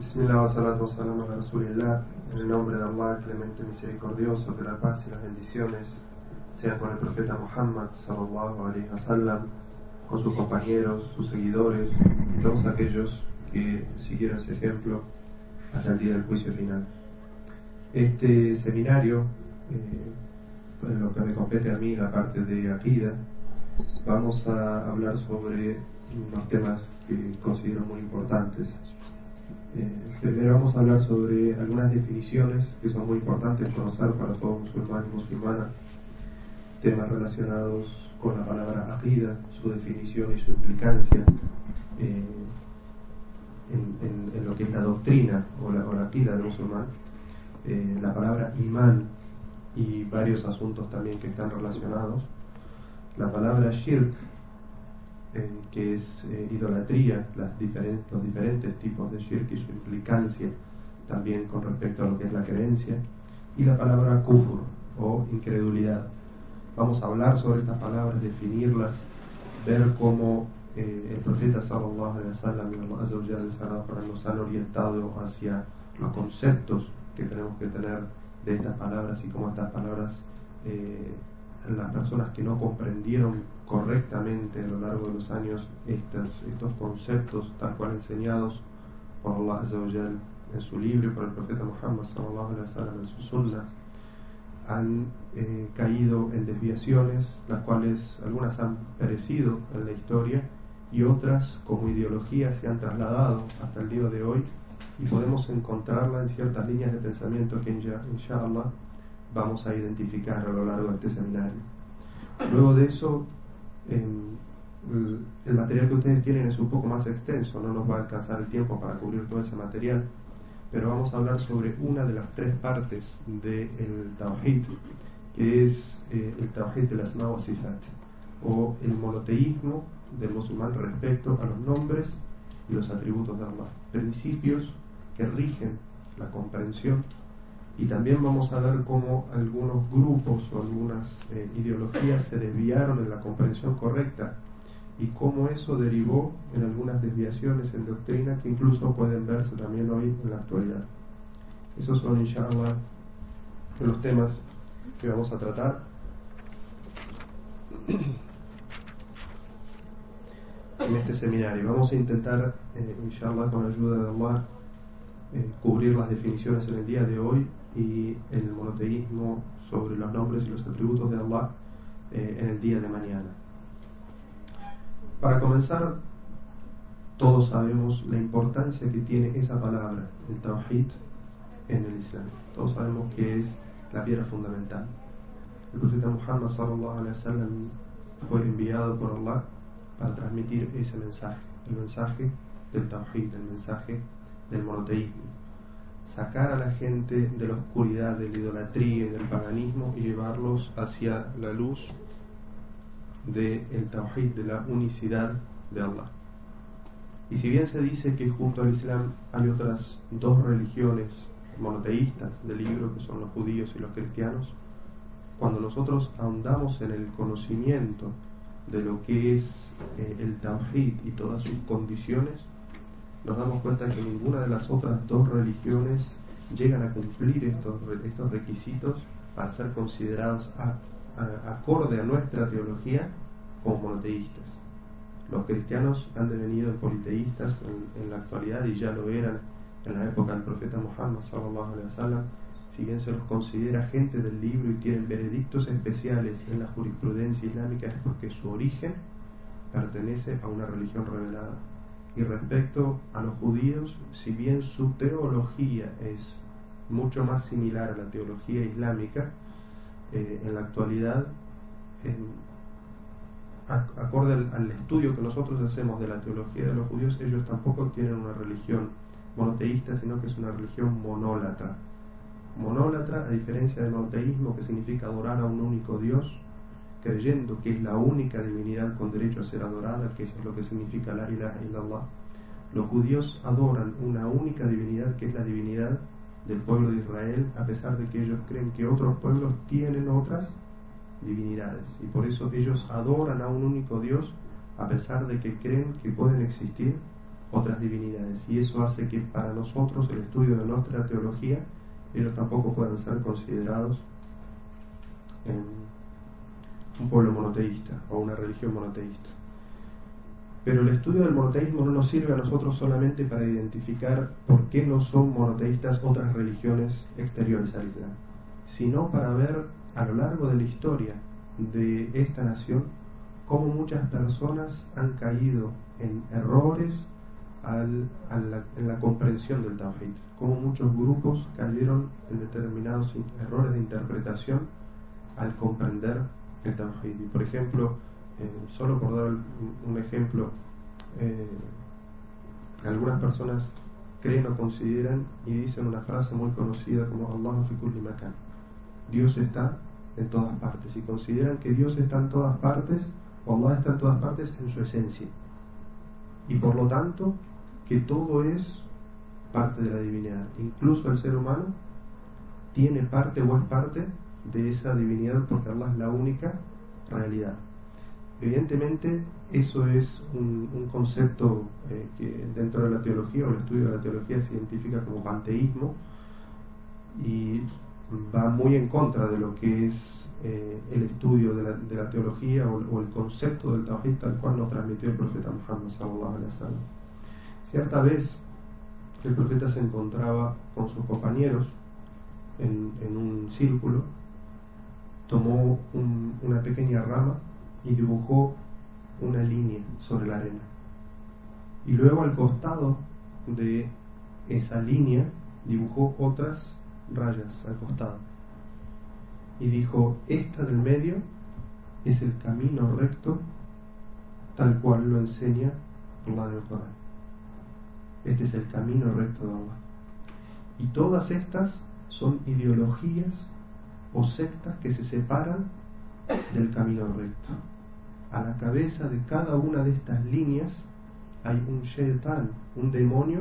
Bismillah wa salam ala Rasulillah. En el nombre de Allah, clemente misericordioso, que la paz y las bendiciones sean con el profeta Muhammad sallallahu alayhi wa sallam, con sus compañeros, sus seguidores y todos aquellos que siguieron ese ejemplo hasta el día del juicio final. Este seminario, eh, en lo que me compete a mí, la parte de Akida, vamos a hablar sobre unos temas que considero muy importantes. Primero vamos a hablar sobre algunas definiciones que son muy importantes conocer para todos musulmanes y musulmanas, temas relacionados con la palabra akida, su definición y su implicancia eh, en, lo que es la doctrina o la, o la del musulmán, eh, la palabra imán y varios asuntos también que están relacionados, la palabra shirk, que es eh, idolatría, las los diferentes tipos de shirk y su implicancia también con respecto a lo que es la creencia, y la palabra kufur o incredulidad. Vamos a hablar sobre estas palabras, definirlas, ver cómo eh, el profeta sallallahu alaihi wasallam y nos han orientado hacia los conceptos que tenemos que tener de estas palabras y cómo estas palabras eh, las personas que no comprendieron correctamente a lo largo de los años estos, estos conceptos tal cual enseñados por Allah en su libro y por el profeta Muhammad en su sunnah han eh, caído en desviaciones las cuales algunas han perecido en la historia y otras como ideologías se han trasladado hasta el día de hoy y podemos encontrarla en ciertas líneas de pensamiento que inshallah vamos a identificar a lo largo de este seminario. Luego de eso, el material que ustedes tienen es un poco más extenso, no nos va a alcanzar el tiempo para cubrir todo ese material, pero vamos a hablar sobre una de las tres partes del Tawhid, que es eh, el Tawhid de las Sifat, o el monoteísmo del musulmán respecto a los nombres y los atributos de Allah, principios que rigen la comprensión y también vamos a ver cómo algunos grupos o algunas eh, ideologías se desviaron en la comprensión correcta y cómo eso derivó en algunas desviaciones en doctrina que incluso pueden verse también hoy en la actualidad. Esos son, inshallah, los temas que vamos a tratar. en este seminario. Vamos a intentar, eh, inshallah, con la ayuda de Allah, eh, cubrir las definiciones en el día de hoy y el monoteísmo sobre los nombres y los atributos de Allah eh, en el día de mañana. Para comenzar, todos sabemos la importancia que tiene esa palabra, el Tawhid, en el Islam. Todos sabemos que es la piedra fundamental. El profeta Muhammad sallallahu fue enviado por Allah para transmitir ese mensaje, el mensaje del Tawhid, el mensaje del monoteísmo sacar a la gente de la oscuridad, de la idolatría y del paganismo y llevarlos hacia la luz del el Tawhid, de la unicidad de Allah. Y si bien se dice que junto al Islam hay otras dos religiones monoteístas del libro, que son los judíos y los cristianos, cuando nosotros ahondamos en el conocimiento de lo que es eh, el Tawhid y todas sus condiciones, nos damos cuenta que ninguna de las otras dos religiones llegan a cumplir estos, estos requisitos para ser considerados acorde a nuestra teología como monoteístas. Los cristianos han devenido politeístas en, la actualidad y ya lo eran en la época del profeta Muhammad sallallahu alaihi wasallam. Si bien se los considera gente del libro y tienen veredictos especiales en la jurisprudencia islámica es porque su origen pertenece a una religión revelada. Y respecto a los judíos, si bien su teología es mucho más similar a la teología islámica, eh, en la actualidad, acorde al, estudio que nosotros hacemos de la teología de los judíos, ellos tampoco tienen una religión monoteísta, sino que es una religión monólatra. Monólatra, a diferencia del monoteísmo, que significa adorar a un único Dios, creyendo que es la única divinidad con derecho a ser adorada, que es lo que significa la ilaha illallah. Los judíos adoran una única divinidad que es la divinidad del pueblo de Israel, a pesar de que ellos creen que otros pueblos tienen otras divinidades. Y por eso ellos adoran a un único Dios, a pesar de que creen que pueden existir otras divinidades. Y eso hace que para nosotros el estudio de nuestra teología, ellos tampoco puedan ser considerados un pueblo monoteísta o una religión monoteísta. Pero el estudio del monoteísmo no nos sirve a nosotros solamente para identificar por qué no son monoteístas otras religiones exteriores al Islam, sino para ver a lo largo de la historia de esta nación cómo muchas personas han caído en errores en la comprensión del Tawhid, cómo muchos grupos cayeron en determinados errores de interpretación al comprender por ejemplo, eh, solo por dar un ejemplo, eh, algunas personas creen o consideran y dicen una frase muy conocida como Allah fi makan. Dios está en todas partes. Y consideran que Dios está en todas partes, o Allah está en todas partes en su esencia. Y por lo tanto, que todo es parte de la divinidad. Incluso el ser humano tiene parte o es parte de esa divinidad porque Allah es la única realidad. Evidentemente, eso es un, concepto eh, que dentro de la teología o el estudio de la teología se identifica como panteísmo y va muy en contra de lo que es eh, el estudio de la, de la teología o, el concepto del Tawhid tal cual nos transmitió el profeta Muhammad sallallahu alaihi wasallam. Cierta vez el profeta se encontraba con sus compañeros en, en un círculo, tomó una pequeña rama y dibujó una línea sobre la arena. Y luego al costado de esa línea dibujó otras rayas al costado. Y dijo, esta del medio es el camino recto tal cual lo enseña Allah en el Corán. Este es el camino recto de Allah. Y todas estas son ideologías o sectas que se separan del camino recto. A la cabeza de cada una de estas líneas hay un shaitan, un demonio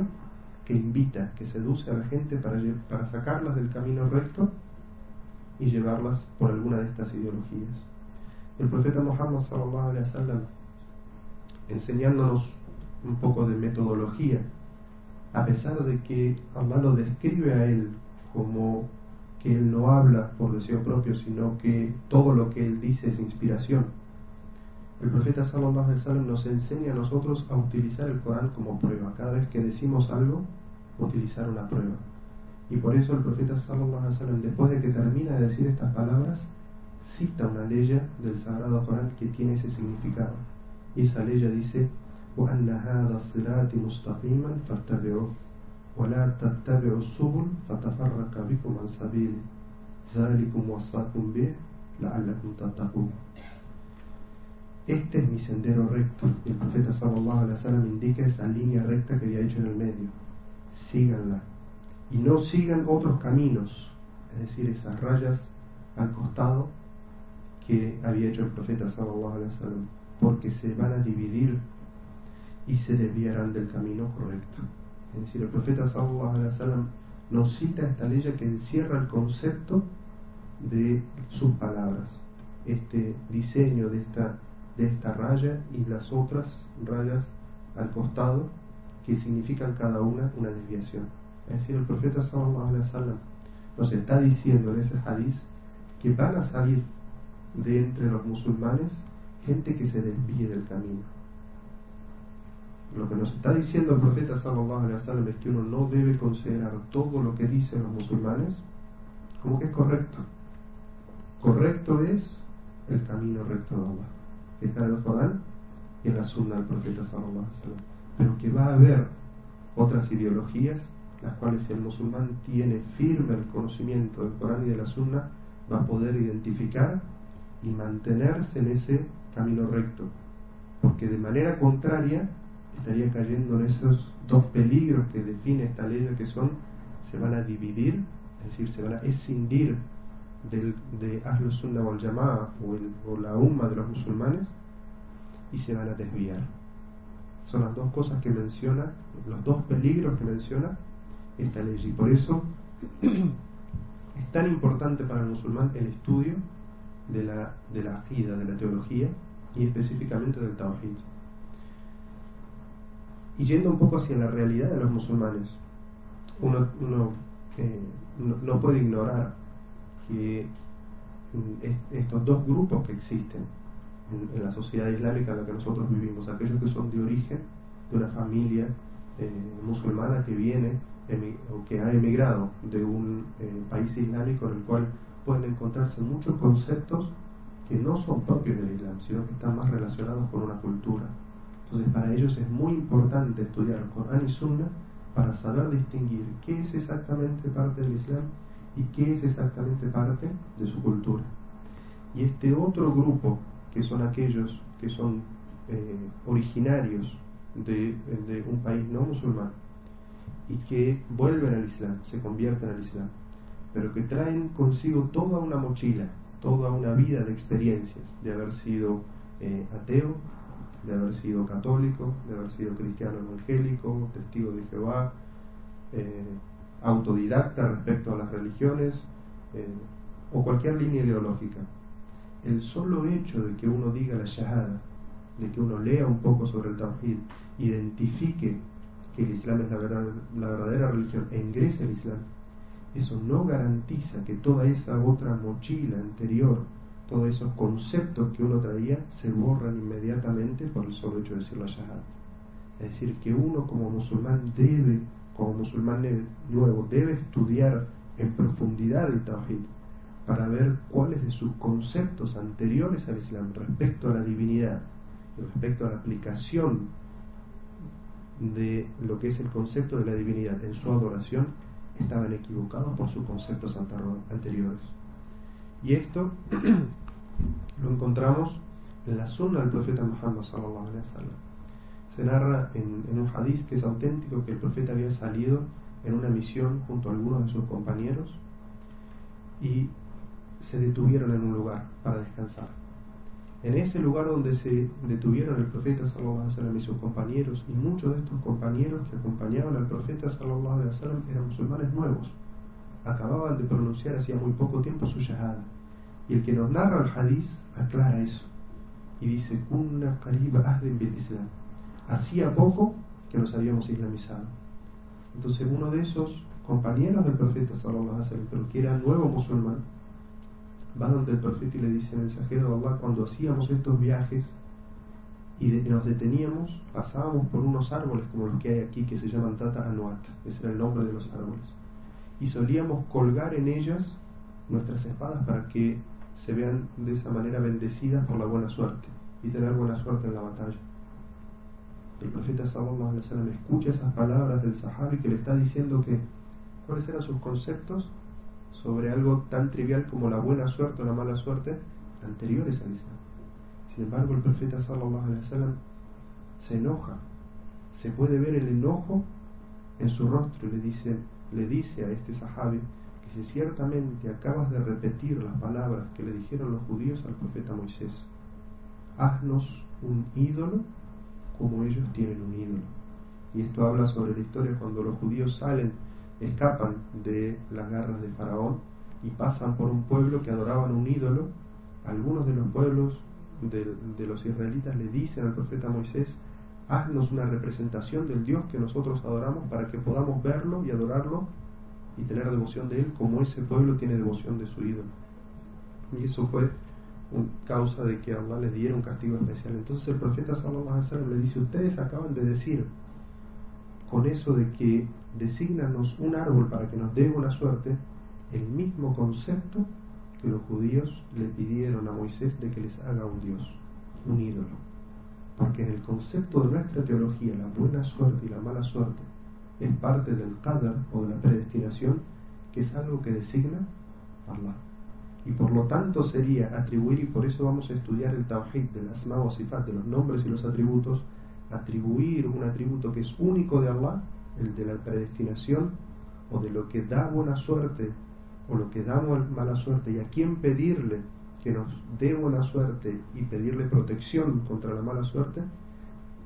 que invita, que seduce a la gente para, para sacarlas del camino recto y llevarlas por alguna de estas ideologías. El profeta Muhammad sallallahu alaihi wasallam enseñándonos un poco de metodología, a pesar de que Allah lo describe a él como que él no habla por deseo propio, sino que todo lo que él dice es inspiración. El profeta sallallahu alaihi wasallam nos enseña a nosotros a utilizar el Corán como prueba. Cada vez que decimos algo, utilizar una prueba. Y por eso el profeta sallallahu alaihi wasallam después de que termina de decir estas palabras cita una ley del Sagrado Corán que tiene ese significado. Y esa ley dice: "وأن هذا الصراط مستقيما فاتبعوه ولا تتبعوا السبل فتفرق بكم عن سبيله ذلكم وصاكم به لعلكم تتقون Este es mi sendero recto. El profeta sallallahu alaihi wasallam indica esa línea recta que había hecho en el medio síganla. Y no sigan otros caminos, es decir, esas rayas al costado que había hecho el profeta sallallahu alaihi wasallam, porque se van a dividir y se desviarán del camino correcto. Es decir, el profeta sallallahu alaihi wasallam nos cita esta ley que encierra el concepto de sus palabras, este diseño de esta, de esta raya y las otras rayas al costado que significan cada una una desviación. Es decir, el profeta sallallahu alaihi nos está diciendo en ese hadith que van a salir de entre los musulmanes gente que se desvíe del camino. Lo que nos está diciendo el profeta sallallahu alaihi wasallam es que uno no debe considerar todo lo que dicen los musulmanes como que es correcto. Correcto es el camino recto de Allah, que está en el Corán y en la sunna del profeta sallallahu alaihi wasallam. Pero que va a haber otras ideologías, las cuales el musulmán tiene firme el conocimiento del Corán y de la Sunna, va a poder identificar y mantenerse en ese camino recto, porque de manera contraria estaría cayendo en esos dos peligros que define esta ley, que son, se van a dividir, es decir, se van a escindir del, de Ahlus Sunnah wal o, o la Umma de los musulmanes y se van a desviar. Son las dos cosas que menciona, los dos peligros que menciona esta ley. Y por eso es tan importante para el musulmán el estudio de la, de la de la teología y específicamente del Tawhid. Y yendo un poco hacia la realidad de los musulmanes, uno, uno eh, no, puede ignorar que estos dos grupos que existen en, la sociedad islámica en la que nosotros vivimos, aquellos que son de origen de una familia eh, musulmana que viene o que ha emigrado de un eh, país islámico en el cual pueden encontrarse muchos conceptos que no son propios del Islam, sino que están más relacionados con una cultura. Entonces para ellos es muy importante estudiar Corán y Sunna para saber distinguir qué es exactamente parte del Islam y qué es exactamente parte de su cultura. Y este otro grupo, que son aquellos que son eh, originarios de, de un país no musulmán y que vuelven al Islam, se convierten al Islam, pero que traen consigo toda una mochila, toda una vida de experiencias, de haber sido eh, ateo, de haber sido católico, de haber sido cristiano evangélico, testigo de Jehová, eh, autodidacta respecto a las religiones eh, o cualquier línea ideológica. El solo hecho de que uno diga la shahada, de que uno lea un poco sobre el tawhid, identifique que el Islam es la, la verdadera religión e ingrese al Islam, eso no garantiza que toda esa otra mochila anterior todos esos conceptos que uno traía se borran inmediatamente por el solo hecho de decir la shahada. Es decir, que uno como musulmán debe, como musulmán nuevo, debe estudiar en profundidad el tawhid para ver cuáles de sus conceptos anteriores al Islam respecto a la divinidad respecto a la aplicación de lo que es el concepto de la divinidad en su adoración estaban equivocados por sus conceptos anteriores. Y esto lo encontramos en la zona del profeta Muhammad sallallahu alaihi wasallam. Se narra en, un hadith que es auténtico que el profeta había salido en una misión junto a algunos de sus compañeros y se detuvieron en un lugar para descansar. En ese lugar donde se detuvieron el profeta sallallahu y sus compañeros y muchos de estos compañeros que acompañaban al profeta sallallahu eran musulmanes nuevos. Acababan de pronunciar hacía muy poco tiempo su shahada y el que nos narra el hadith aclara eso. Y dice, Islam. Hacía poco que nos habíamos islamizado. Entonces uno de esos compañeros del profeta, sallallahu pero que era nuevo musulmán, va donde el profeta y le dice, mensajero de Allah, cuando hacíamos estos viajes y nos deteníamos, pasábamos por unos árboles como los que hay aquí que se llaman Tata Anuat, ese era el nombre de los árboles, y solíamos colgar en ellas nuestras espadas para que se vean de esa manera bendecidas por la buena suerte y tener buena suerte en la batalla. El profeta sallallahu alaihi wasallam escucha esas palabras del sahabi que le está diciendo que cuáles eran sus conceptos sobre algo tan trivial como la buena suerte o la mala suerte anteriores al Islam. Sin embargo, el profeta sallallahu alaihi wasallam se enoja. Se puede ver el enojo en su rostro y le dice, le dice a este sahabi Dice, ciertamente acabas de repetir las palabras que le dijeron los judíos al profeta Moisés. Haznos un ídolo como ellos tienen un ídolo. Y esto habla sobre la historia cuando los judíos salen, escapan de las garras de Faraón y pasan por un pueblo que adoraban un ídolo. Algunos de los pueblos de, de los israelitas le dicen al profeta Moisés, haznos una representación del Dios que nosotros adoramos para que podamos verlo y adorarlo y tener devoción de él como ese pueblo tiene devoción de su ídolo. Y eso fue causa de que Allah les diera un castigo especial. Entonces el profeta sallallahu alaihi wasallam le dice, ustedes acaban de decir con eso de que designanos un árbol para que nos dé buena suerte, el mismo concepto que los judíos le pidieron a Moisés de que les haga un Dios, un ídolo. Porque en el concepto de nuestra teología, la buena suerte y la mala suerte es parte del qadar o de la predestinación, que es algo que designa Allah. Y por lo tanto sería atribuir, y por eso vamos a estudiar el tawhid de las o de los nombres y los atributos, atribuir un atributo que es único de Allah, el de la predestinación, o de lo que da buena suerte, o lo que da mala suerte, y a quién pedirle que nos dé buena suerte y pedirle protección contra la mala suerte,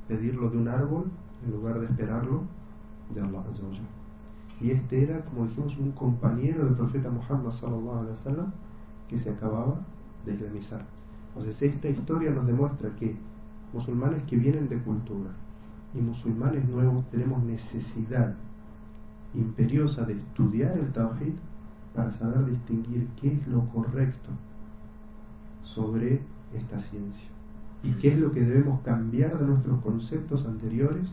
pedirlo de un árbol en lugar de esperarlo de Allah Y este era, como dijimos, un compañero del profeta Muhammad sallallahu alaihi wasallam que se acababa de islamizar. Entonces esta historia nos demuestra que musulmanes que vienen de cultura y musulmanes nuevos tenemos necesidad imperiosa de estudiar el Tawhid para saber distinguir qué es lo correcto sobre esta ciencia y qué es lo que debemos cambiar de nuestros conceptos anteriores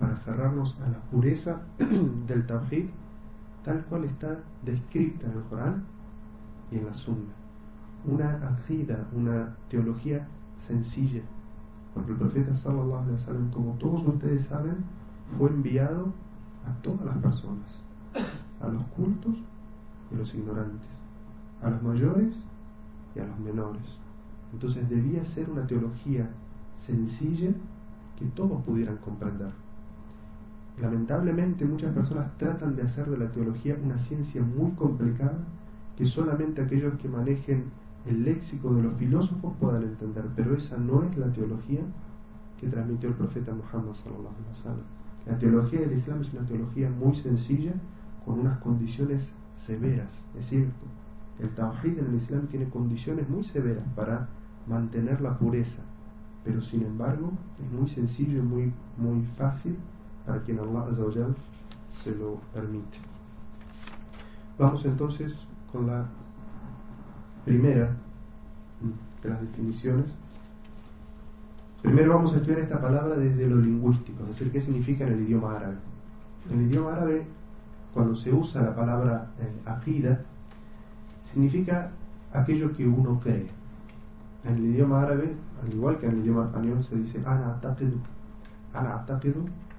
para aferrarnos a la pureza del Tawhid tal cual está descrita en el Corán y en la Sunna. Una acida, una teología sencilla, porque el profeta sallallahu alaihi wasallam, como todos ustedes saben, fue enviado a todas las personas, a los cultos y a los ignorantes, a los mayores y a los menores. Entonces debía ser una teología sencilla que todos pudieran comprender. Lamentablemente muchas personas tratan de hacer de la teología una ciencia muy complicada que solamente aquellos que manejen el léxico de los filósofos puedan entender, pero esa no es la teología que transmitió el profeta Muhammad. La teología del Islam es una teología muy sencilla con unas condiciones severas, es cierto. El Tawhid en el Islam tiene condiciones muy severas para mantener la pureza, pero sin embargo es muy sencillo y muy, muy fácil para quien Allah se lo permite. Vamos entonces con la primera de las definiciones. Primero vamos a estudiar esta palabra desde lo lingüístico, es decir, qué significa en el idioma árabe. En el idioma árabe, cuando se usa la palabra eh, significa aquello que uno cree. En el idioma árabe, al igual que en el idioma español, se dice ana ana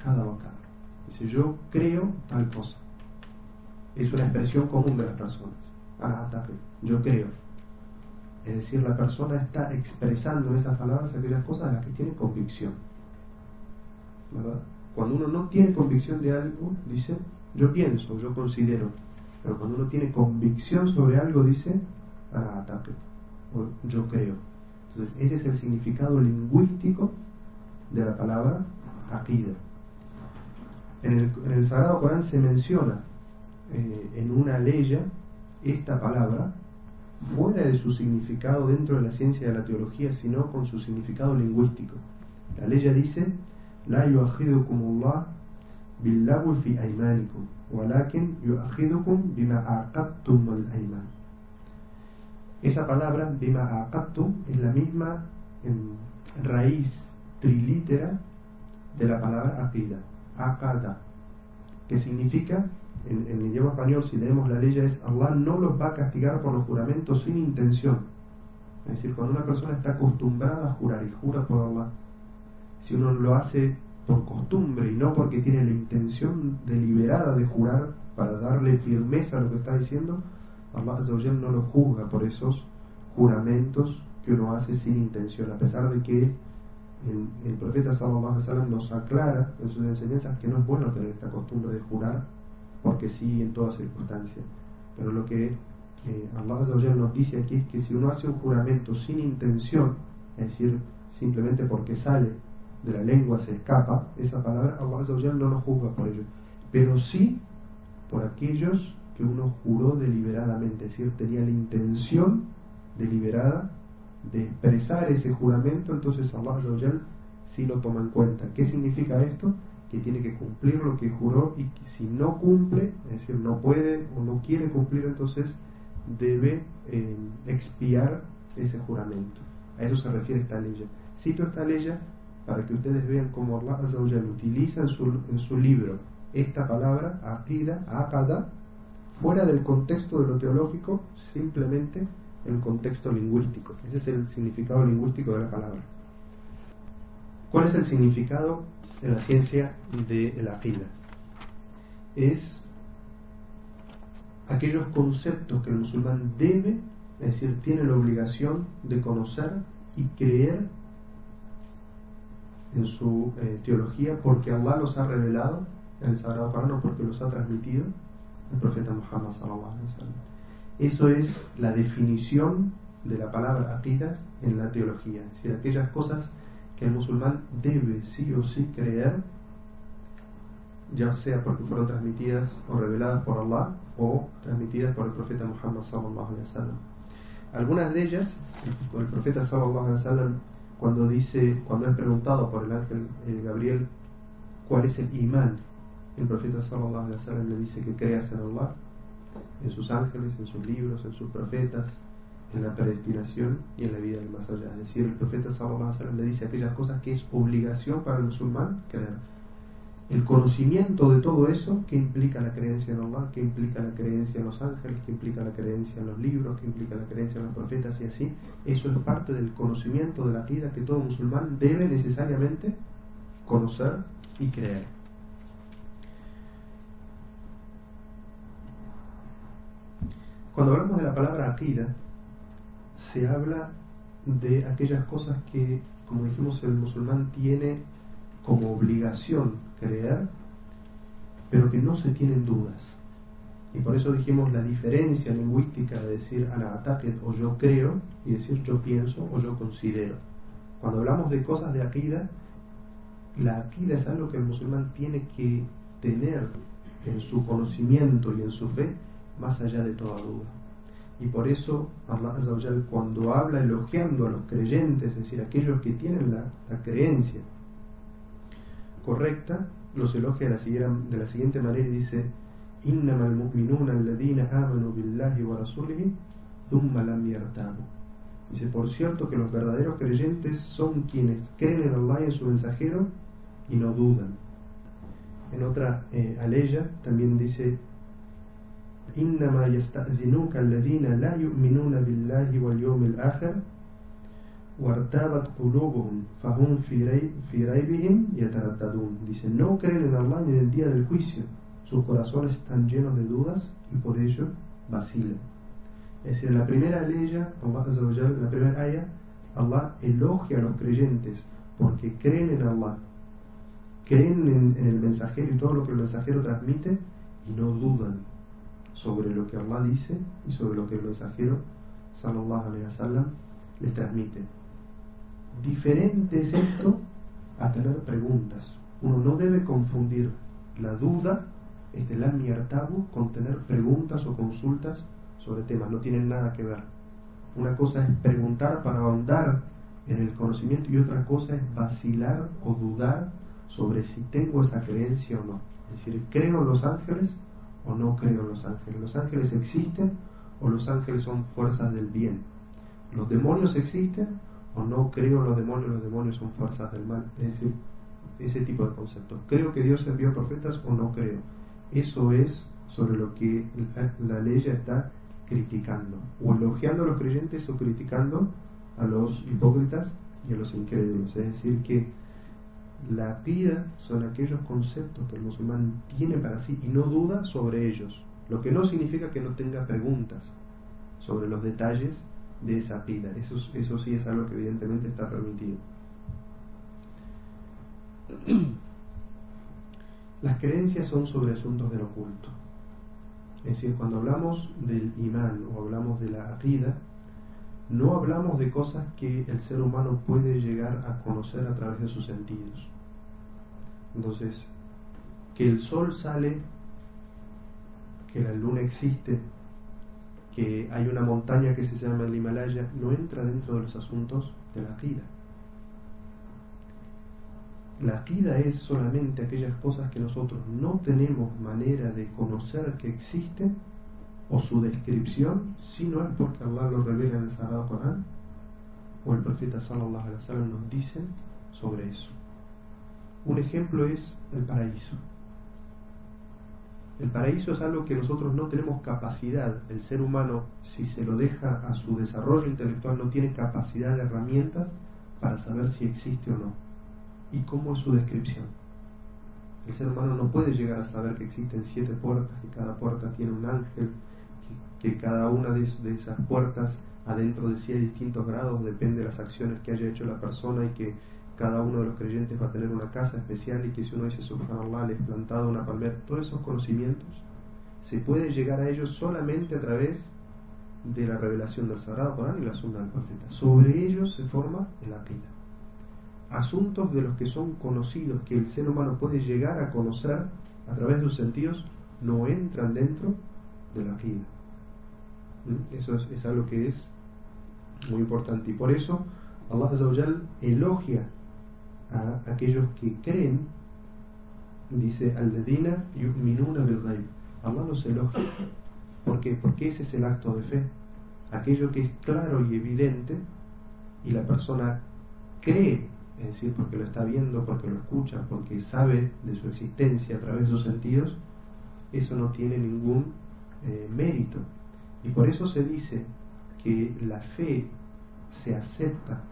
cada vocablo. Dice yo creo tal cosa. Es una expresión común de las personas. Ana yo creo. Es decir, la persona está expresando esas palabras aquellas cosas de las que tiene convicción. ¿Verdad? Cuando uno no tiene convicción de algo, dice yo pienso, yo considero. Pero cuando uno tiene convicción sobre algo, dice ataque o yo creo. Entonces, ese es el significado lingüístico de la palabra akida. En el, en el Sagrado Corán se menciona eh, en una ley esta palabra fuera de su significado dentro de la ciencia de la teología, sino con su significado lingüístico. La ley dice: La yuajidukumullah billahi fi aymanikum, walakin yuajidukum bima aqattum al ayman. Esa palabra, bima aqattum, es la misma en raíz trilítera de la palabra aqida, aqada, que significa en, el idioma español, si leemos la ley, es Allah no los va a castigar por los juramentos sin intención. Es decir, cuando una persona está acostumbrada a jurar y jura por Allah, si uno lo hace por costumbre y no porque tiene la intención deliberada de jurar para darle firmeza a lo que está diciendo, Allah no lo juzga por esos juramentos que uno hace sin intención, a pesar de que el, profeta sallallahu alaihi nos aclara en sus enseñanzas que no es bueno tener esta costumbre de jurar porque sí en todas circunstancias. Pero lo que eh, Allah nos dice aquí es que si uno hace un juramento sin intención, es decir, simplemente porque sale de la lengua, se escapa, esa palabra, Allah no nos juzga por ello. Pero sí por aquellos que uno juró deliberadamente, es decir, tenía la intención deliberada de expresar ese juramento, entonces Allah sí lo toma en cuenta. ¿Qué significa esto? que tiene que cumplir lo que juró y que si no cumple, es decir, no puede o no quiere cumplir, entonces debe eh, expiar ese juramento. A eso se refiere esta ley. Cito esta ley para que ustedes vean cómo Allah utiliza en su, en su libro esta palabra, aqida, aqada, fuera del contexto de lo teológico, simplemente el contexto lingüístico. Ese es el significado lingüístico de la palabra. ¿Cuál es el significado en la ciencia de la fila. Es aquellos conceptos que el musulmán debe, es decir, tiene la obligación de conocer y creer en su eh, teología porque Allah los ha revelado en el Sagrado Corán porque los ha transmitido el profeta Muhammad sallallahu Eso es la definición de la palabra aqida en la teología, es decir, aquellas cosas que el musulmán debe sí o sí creer, ya sea porque fueron transmitidas o reveladas por Allah o transmitidas por el profeta Muhammad sallallahu alaihi wasallam. Algunas de ellas, el profeta sallallahu alaihi wasallam cuando dice, cuando es preguntado por el ángel eh, Gabriel cuál es el imán. El profeta sallallahu alaihi wasallam le dice que creas en Allah, en sus ángeles, en sus libros, en sus profetas, en la predestinación y en la vida del más allá. Es decir, el profeta sallallahu alaihi le dice aquellas cosas que es obligación para el musulmán creer. El conocimiento de todo eso, que implica la creencia en Allah, que implica la creencia en los ángeles, que implica la creencia en los libros, que implica la creencia en los profetas y así, eso es parte del conocimiento de la vida que todo musulmán debe necesariamente conocer y creer. Cuando hablamos de la palabra akida, se habla de aquellas cosas que, como dijimos, el musulmán tiene como obligación creer, pero que no se tienen dudas. Y por eso dijimos la diferencia lingüística de decir ana o yo creo y decir yo pienso o yo considero. Cuando hablamos de cosas de akida, la akida es algo que el musulmán tiene que tener en su conocimiento y en su fe más allá de toda duda. Y por eso Allah cuando habla elogiando a los creyentes, es decir, aquellos que tienen la, creencia correcta, los elogia de la, siguiente, de la siguiente manera y dice Dice, por cierto que los verdaderos creyentes son quienes creen en Allah y en su mensajero y no dudan. En otra eh, aleya también dice إنما يستأذنوك الذين لا يؤمنون بالله واليوم الآخر وارتابت قلوبهم فهم في ريبهم يترددون dice no creen en Allah ni en el día del juicio sus corazones están llenos de dudas y por ello vacilan es decir en la primera ley Allah en la primera ayah Allah elogia a los creyentes porque creen en Allah creen en, en el mensajero y todo lo que el mensajero transmite y no dudan sobre lo que Allah dice y sobre lo que el mensajero sallallahu les transmite. Diferente es esto a tener preguntas. Uno no debe confundir la duda, este la tabu, con tener preguntas o consultas sobre temas. No tienen nada que ver. Una cosa es preguntar para ahondar en el conocimiento y otra cosa es vacilar o dudar sobre si tengo esa creencia o no. Es decir, creo en los ángeles o no creo en los ángeles. Los ángeles existen o los ángeles son fuerzas del bien. Los demonios existen o no creo en los demonios, los demonios son fuerzas del mal. Es decir, ese tipo de conceptos. ¿Creo que Dios envió profetas o no creo? Eso es sobre lo que la, ley ya está criticando. O elogiando a los creyentes o criticando a los hipócritas y a los incrédulos. Es decir, que la vida son aquellos conceptos que el musulmán tiene para sí y no duda sobre ellos, lo que no significa que no tenga preguntas sobre los detalles de esa pila. Eso, eso sí es algo que evidentemente está permitido. Las creencias son sobre asuntos del oculto. Es decir, cuando hablamos del imán o hablamos de la vida, no hablamos de cosas que el ser humano puede llegar a conocer a través de sus sentidos. Entonces, que el sol sale, que la luna existe, que hay una montaña que se llama el Himalaya, no entra dentro de los asuntos de la Akida. La Akida es solamente aquellas cosas que nosotros no tenemos manera de conocer que existen o su descripción, si no es porque Allah lo revela en el Sagrado Corán o el profeta sallallahu alaihi wasallam nos dice sobre eso. Un ejemplo es el paraíso. El paraíso es algo que nosotros no tenemos capacidad. El ser humano, si se lo deja a su desarrollo intelectual, no tiene capacidad de herramientas para saber si existe o no. ¿Y cómo es su descripción? El ser humano no puede llegar a saber que existen siete puertas, que cada puerta tiene un ángel, que, cada una de, de esas puertas adentro de sí hay distintos grados, depende de las acciones que haya hecho la persona y que cada uno de los creyentes va a tener una casa especial y que si uno dice subhanallah le es plantado una palmera, todos esos conocimientos se puede llegar a ellos solamente a través de la revelación del Sagrado Corán y la Sunna del Profeta. Sobre ellos se forma el Aqidah. Asuntos de los que son conocidos, que el ser humano puede llegar a conocer a través de sus sentidos, no entran dentro del Aqidah. ¿Mm? Eso es, es algo que es muy importante y por eso Allah elogia a aquellos que creen dice al-ladina yu'minuna bil Allah los elogia. ¿Por qué? Porque ese es el acto de fe. Aquello que es claro y evidente y la persona cree, es decir, porque lo está viendo, porque lo escucha, porque sabe de su existencia a través de sus sentidos, eso no tiene ningún eh, mérito. Y por eso se dice que la fe se acepta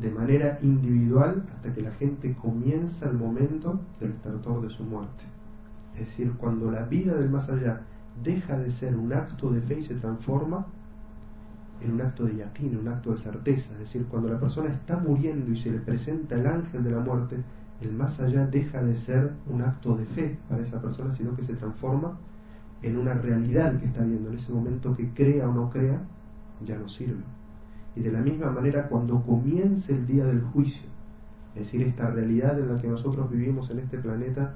de manera individual hasta que la gente comienza el momento del estertor de su muerte. Es decir, cuando la vida del más allá deja de ser un acto de fe y se transforma en un acto de yaquín, un acto de certeza. Es decir, cuando la persona está muriendo y se le presenta el ángel de la muerte, el más allá deja de ser un acto de fe para esa persona, sino que se transforma en una realidad que está viendo. En ese momento que crea o no crea, ya no sirve. Y de la misma manera, cuando comience el día del juicio, es decir, esta realidad en la que nosotros vivimos en este planeta,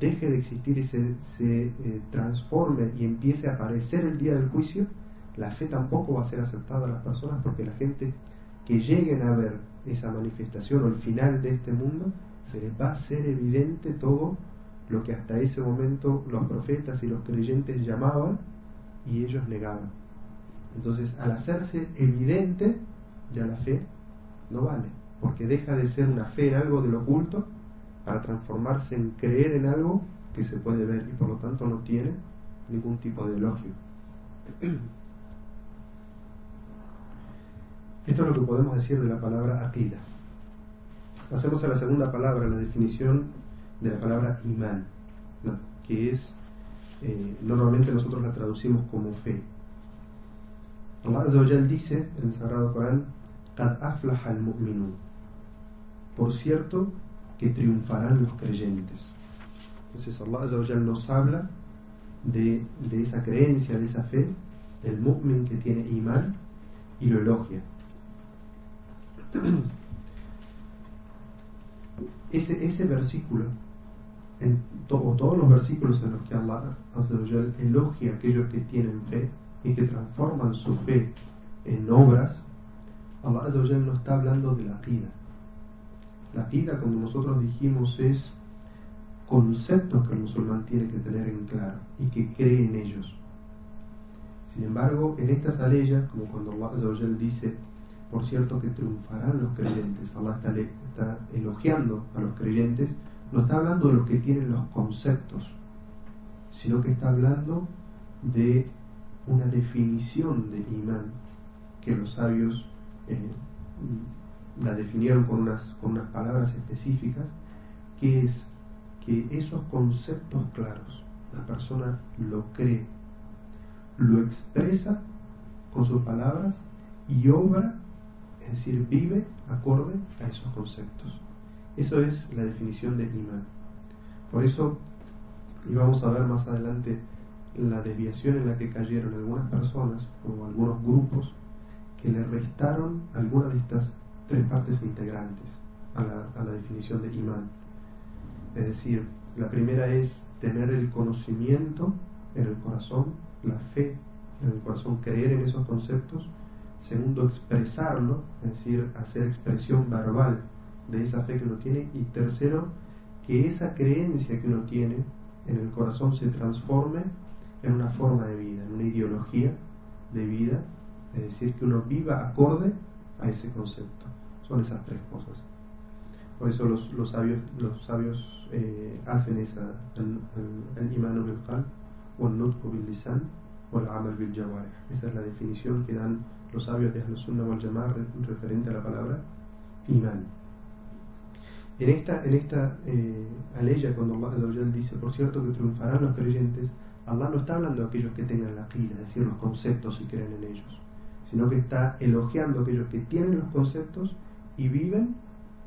deje de existir y se, se eh, transforme y empiece a aparecer el día del juicio, la fe tampoco va a ser aceptada a las personas porque la gente que lleguen a ver esa manifestación o el final de este mundo, se les va a hacer evidente todo lo que hasta ese momento los profetas y los creyentes llamaban y ellos negaban. Entonces, al hacerse evidente, ya la fe no vale, porque deja de ser una fe en algo del oculto para transformarse en creer en algo que se puede ver y por lo tanto no tiene ningún tipo de elogio. Esto es lo que podemos decir de la palabra aqida. Pasemos a la segunda palabra, la definición de la palabra imán, que es, eh, normalmente nosotros la traducimos como fe. Allah dice en el Sagrado Corán, Qad al mu'minun. Por cierto, que triunfarán los creyentes. Entonces Allah nos habla de, de esa creencia, de esa fe, el mu'min que tiene imán y lo elogia. Ese, ese versículo, en todos los versículos en los que Allah elogia a aquellos que tienen fe y que transforman su fe en obras, Allah no está hablando de la vida la vida, como nosotros dijimos, es conceptos que el musulmán tiene que tener en claro y que cree en ellos. Sin embargo, en estas aleyas, como cuando Allah dice, por cierto que triunfarán los creyentes, Allah está, está elogiando a los creyentes, no está hablando de los que tienen los conceptos, sino que está hablando de una definición de imán que los sabios eh, la definieron con unas, con unas palabras específicas, que es que esos conceptos claros, la persona lo cree, lo expresa con sus palabras y obra, es decir, vive acorde a esos conceptos. Eso es la definición de imán. Por eso, y vamos a ver más adelante la desviación en la que cayeron algunas personas o algunos grupos que le restaron algunas de estas tres partes integrantes a la, definición de imán. Es decir, la primera es tener el conocimiento en el corazón, la fe en el corazón, creer en esos conceptos. Segundo, expresarlo, es decir, hacer expresión verbal de esa fe que uno tiene. Y tercero, que esa creencia que uno tiene en el corazón se transforme en una forma de vida, en una ideología de vida, es decir, que uno viva acorde a ese concepto. Son esas tres cosas. Por eso los, los sabios, los sabios eh, hacen esa, el, el, iman bil qalb, o el nutq bil lisan, o el amal bil jawarih. Esa es la definición que dan los sabios de Al-Sunnah wal Jama'ah referente a la palabra iman. En esta, en esta eh, aleya, cuando Allah dice, por cierto, que triunfarán los creyentes, Allah no está hablando de aquellos que tengan la qila, es decir, los conceptos y creen en ellos, sino que está elogiando a aquellos que tienen los conceptos y viven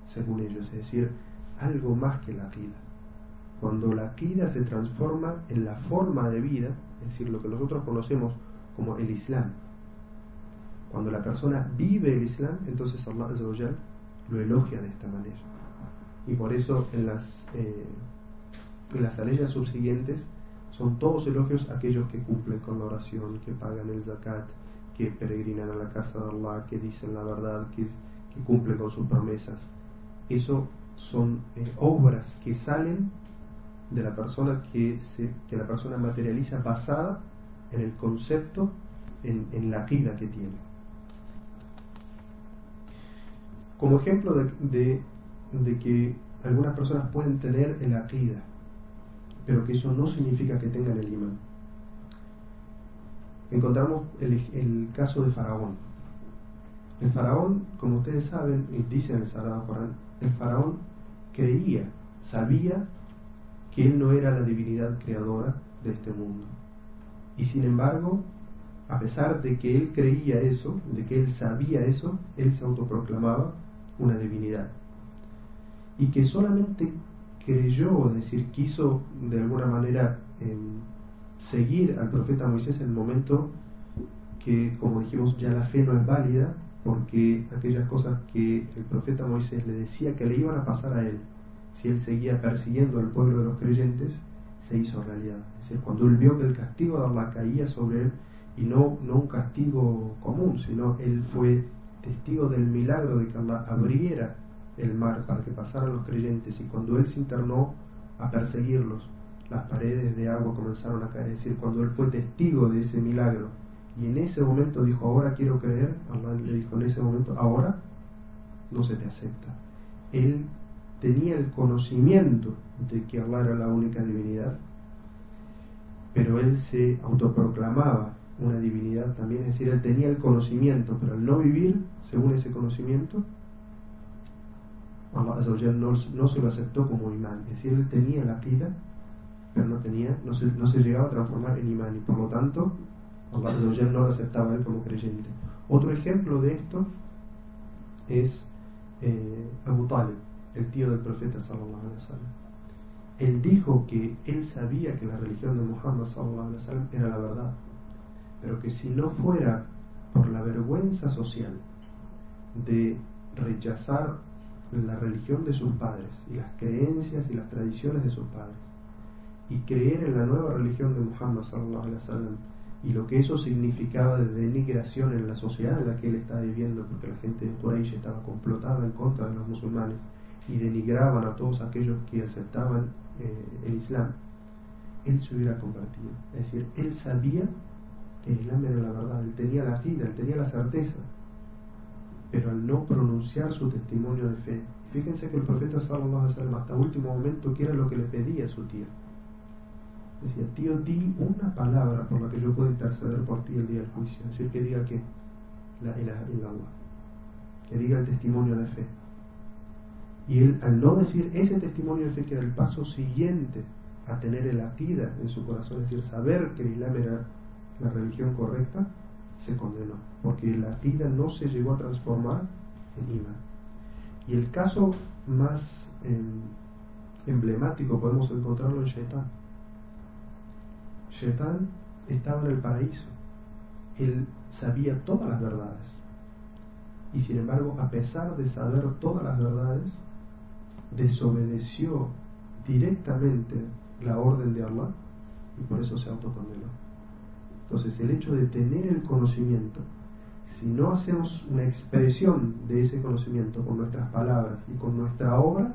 según ellos, es decir, algo más que la vida. Cuando la vida se transforma en la forma de vida, es decir, lo que nosotros conocemos como el Islam, cuando la persona vive el Islam, entonces Allah lo elogia de esta manera. Y por eso en las, eh, en las aleyas subsiguientes son todos elogios aquellos que cumplen con la oración, que pagan el zakat, que peregrinan a la casa de Allah, que dicen la verdad, que cumple con sus promesas. Eso son eh, obras que salen de la persona que, se, la persona materializa basada en el concepto, en, la vida que tiene. Como ejemplo de, que algunas personas pueden tener el akida, pero que eso no significa que tengan el imán. Encontramos el, caso de Faraón. El faraón, como ustedes saben, y dice en el Sagrado Corán, el faraón creía, sabía que él no era la divinidad creadora de este mundo. Y sin embargo, a pesar de que él creía eso, de que él sabía eso, él se autoproclamaba una divinidad. Y que solamente creyó, es decir, quiso de alguna manera em, seguir al profeta Moisés en el momento que, como dijimos, ya la fe no es válida, porque aquellas cosas que el profeta Moisés le decía que le iban a pasar a él, si él seguía persiguiendo al pueblo de los creyentes, se hizo realidad. Es decir, cuando él vio que el castigo de Allah caía sobre él, y no, no un castigo común, sino él fue testigo del milagro de que Allah abriera el mar para que pasaran los creyentes, y cuando él se internó a perseguirlos, las paredes de agua comenzaron a caer. Es decir, cuando él fue testigo de ese milagro, y en ese momento dijo, ahora quiero creer, Allah le dijo en ese momento, ahora no se te acepta. Él tenía el conocimiento de que Allah era la única divinidad, pero él se autoproclamaba una divinidad también, es decir, él tenía el conocimiento, pero al no vivir según ese conocimiento, Allah no, no se lo aceptó como imán, es decir, él tenía la vida, pero no, tenía, no, se, no se llegaba a transformar en imán y por lo tanto Allah no lo aceptaba como creyente. Otro ejemplo de esto es eh, Abu Talib, el tío del profeta sallallahu alaihi wasallam. Él dijo que él sabía que la religión de Muhammad sallallahu alaihi wasallam era la verdad, pero que si no fuera por la vergüenza social de rechazar la religión de sus padres y las creencias y las tradiciones de sus padres y creer en la nueva religión de Muhammad sallallahu alaihi wasallam y lo que eso significaba de denigración en la sociedad en la que él estaba viviendo, porque la gente de Quraysh estaba complotada en contra de los musulmanes y denigraban a todos aquellos que aceptaban eh, el Islam, él se hubiera convertido. Es decir, él sabía que el Islam era la verdad, él tenía la vida, él tenía la certeza, pero al no pronunciar su testimonio de fe, fíjense que el profeta sallallahu alaihi wasallam hasta último momento que era lo que le pedía a su tío Decía, tío, di una palabra por la que yo pueda interceder por ti el día del juicio. Es decir, que diga que la ilaha illallah. Que diga el testimonio de fe. Y él, al no decir ese testimonio de fe, que era el paso siguiente a tener el akida en su corazón, es decir, saber que el Islam era la religión correcta, se condenó. Porque el akida no se llegó a transformar en imán. Y el caso más em, emblemático podemos encontrarlo en Shaitan Shetán estaba en el paraíso. Él sabía todas las verdades. Y sin embargo, a pesar de saber todas las verdades, desobedeció directamente la orden de Allah y por eso se autocondenó. Entonces, el hecho de tener el conocimiento, si no hacemos una expresión de ese conocimiento con nuestras palabras y con nuestra obra,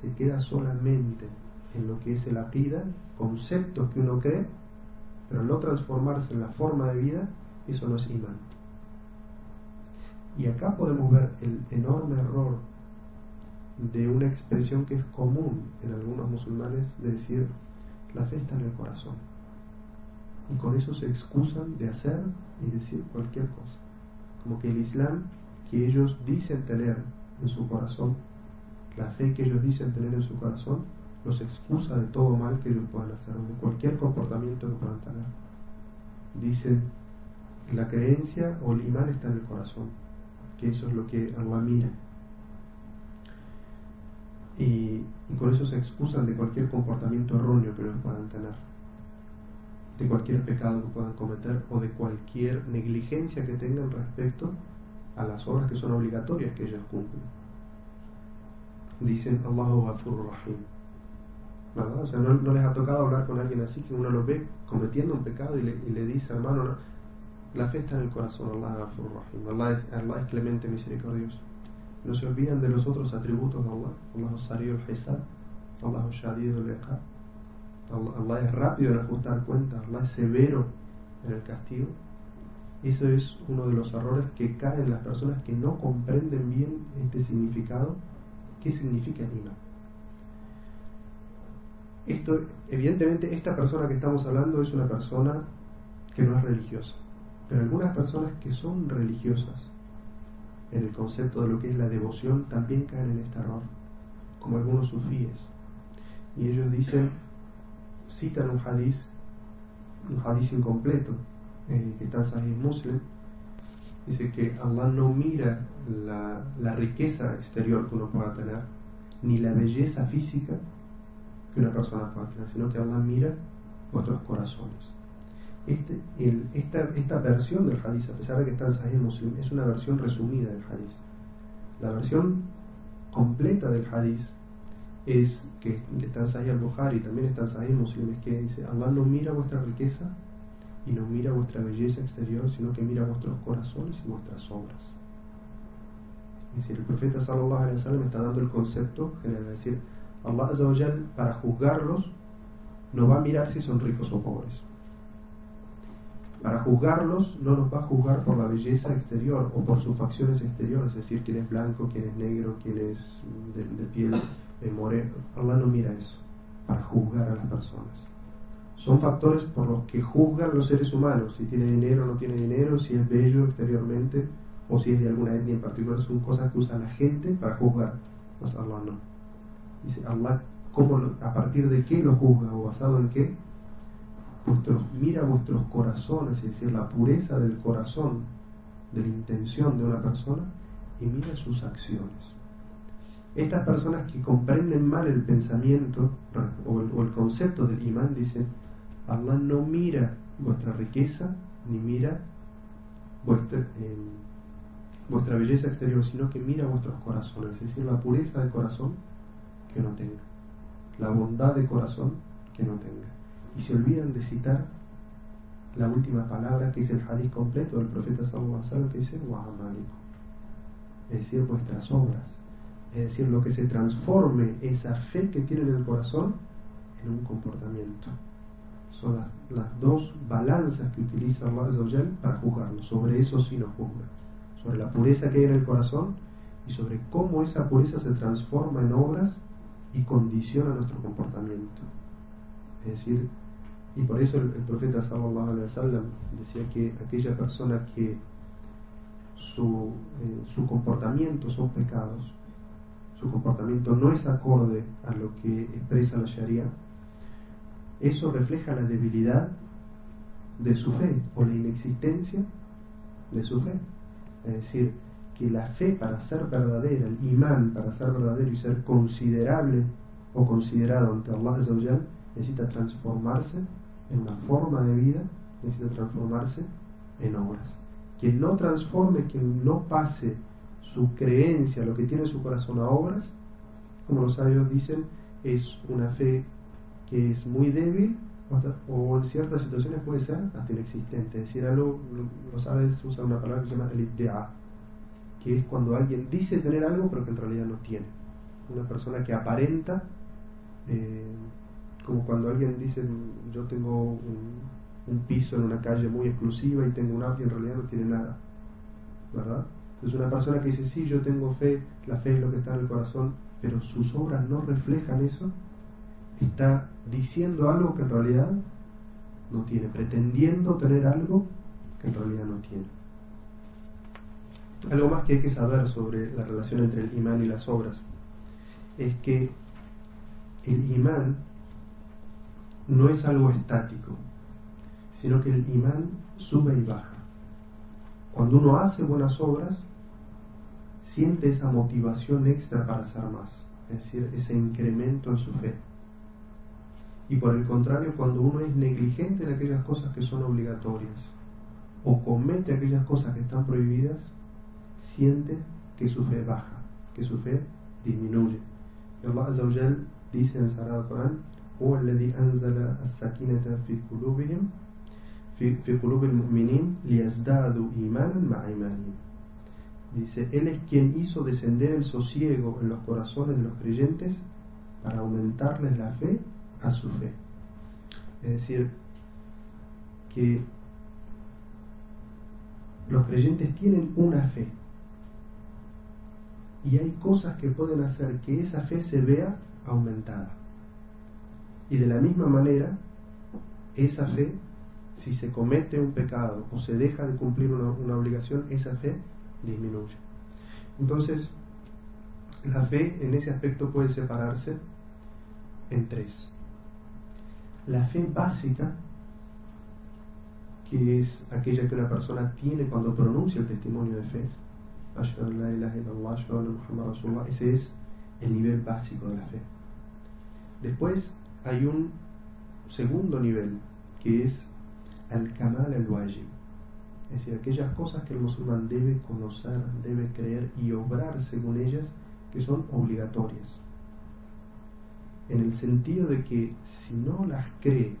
se queda solamente en lo que es el apida, conceptos que uno cree, pero no transformarse en la forma de vida, eso no es imán. Y acá podemos ver el enorme error de una expresión que es común en algunos musulmanes de decir la fe está en el corazón. Y con eso se excusan de hacer y decir cualquier cosa. Como que el Islam que ellos dicen tener en su corazón, la fe que ellos dicen tener en su corazón, los excusa de todo mal que ellos puedan hacer, de cualquier comportamiento que puedan tener. Dicen, la creencia o el imán está en el corazón, que eso es lo que Allah mira. Y, y con eso se excusan de cualquier comportamiento erróneo que ellos puedan tener, de cualquier pecado que puedan cometer o de cualquier negligencia que tengan respecto a las obras que son obligatorias que ellos cumplen. Dicen Allahu Ghafur Rahim o sea, no, les ha tocado hablar con alguien así que uno lo ve cometiendo un pecado y le, dice, hermano, la fe está en el corazón, Allah, Allah, es, Allah es clemente misericordioso. No se olvidan de los otros atributos de Allah, Allah Sariyul Hisab, Allah Shadid al Allah es rápido en ajustar cuentas, Allah es severo en el castigo. Eso es uno de los errores que caen las personas que no comprenden bien este significado. ¿Qué significa el imán? Esto, evidentemente, esta persona que estamos hablando es una persona que no es religiosa. Pero algunas personas que son religiosas en el concepto de lo que es la devoción también caen en este error, como algunos sufíes. Y ellos dicen, citan un hadith, un hadith incompleto, eh, que está en Muslim, dice que Allah no mira la, la riqueza exterior que uno pueda tener, ni la belleza física que una persona pueda tener, sino que Allah mira vuestros corazones. Este, el, esta, esta versión del hadith, a pesar de que está en Sahih Muslim, es una versión resumida del hadith. La versión completa del hadith es que, que está en al-Bukhari, también está en Muslim, es que dice, Allah no mira vuestra riqueza y no mira vuestra belleza exterior, sino que mira vuestros corazones y vuestras obras. Es decir, el profeta sallallahu alaihi wasallam está dando el concepto general, es decir, Allah Azzawajal, para juzgarlos no va a mirar si son ricos o pobres. Para juzgarlos no los va a juzgar por la belleza exterior o por sus facciones exteriores, es decir, quién es blanco, quién es negro, quién es de piel moreno. Allah no mira eso para juzgar a las personas son factores por los que juzgan los seres humanos, si tiene dinero o no tiene dinero, si es bello exteriormente o si es de alguna etnia en particular, son cosas que usa la gente para juzgar, pues Allah no. Dice Allah, ¿cómo, ¿a partir de qué lo juzga o basado en qué? mira vuestros corazones, es decir, la pureza del corazón, de la intención de una persona y mira sus acciones. Estas personas que comprenden mal el pensamiento o el, concepto del imán dicen, Allah no mira vuestra riqueza ni mira vuestra, eh, vuestra belleza exterior, sino que mira vuestros corazones, es decir, la pureza del corazón que no tenga, la bondad de corazón que no tenga. Y se olvidan de citar la última palabra que es el hadith completo del profeta Sallallahu que dice es decir, vuestras obras, es decir, lo que se transforme esa fe que tienen en el corazón en un comportamiento son las, dos balanzas que utiliza Allah para juzgarlo. Sobre eso sí nos juzga. Sobre la pureza que hay en el corazón y sobre cómo esa pureza se transforma en obras y condiciona nuestro comportamiento. Es decir, y por eso el, profeta sallallahu alaihi decía que aquella persona que su, eh, su comportamiento son pecados, su comportamiento no es acorde a lo que expresa la Sharia, eso refleja la debilidad de su fe o la inexistencia de su fe. Es decir, que la fe para ser verdadera, el imán para ser verdadero y ser considerable o considerado ante Allah necesita transformarse en una forma de vida, necesita transformarse en obras. Quien no transforme, quien no pase su creencia, lo que tiene en su corazón a obras, como los sabios dicen, es una fe que es muy débil o, en ciertas situaciones puede ser hasta inexistente. Es decir, algo, los árabes usan una palabra que se llama el idea, que es cuando alguien dice tener algo pero que en realidad no tiene. Una persona que aparenta, eh, como cuando alguien dice yo tengo un, piso en una calle muy exclusiva y tengo un auto y en realidad no tiene nada. ¿Verdad? Entonces una persona que dice sí, yo tengo fe, la fe es lo que está en el corazón, pero sus obras no reflejan eso, está diciendo algo que en realidad no tiene, pretendiendo tener algo que en realidad no tiene. Algo más que hay que saber sobre la relación entre el imán y las obras es que el imán no es algo estático, sino que el imán sube y baja. Cuando uno hace buenas obras, siente esa motivación extra para hacer más, es decir, ese incremento en su fe. Y por el contrario, cuando uno es negligente en aquellas cosas que son obligatorias o comete aquellas cosas que están prohibidas, siente que su fe baja, que su fe disminuye. Y Allah Azza wa dice en el Sagrado Corán, هو الذي أنزل السكينة في قلوبهم في, في قلوب المؤمنين ليزدادوا إيمانا مع إيمانهم Dice, Él es quien hizo descender el sosiego en los corazones de los creyentes para aumentarles la fe a su fe. Es decir, que los creyentes tienen una fe y hay cosas que pueden hacer que esa fe se vea aumentada. Y de la misma manera, esa fe, si se comete un pecado o se deja de cumplir una, obligación, esa fe disminuye. Entonces, la fe en ese aspecto puede separarse en tres. La fe básica, que es aquella que una persona tiene cuando pronuncia el testimonio de fe, ese es el nivel básico de la fe. Después hay un segundo nivel que es al kamal al wajib, es decir, aquellas cosas que el musulmán debe conocer, debe creer y obrar según ellas que son obligatorias. En el sentido de que si no las cree,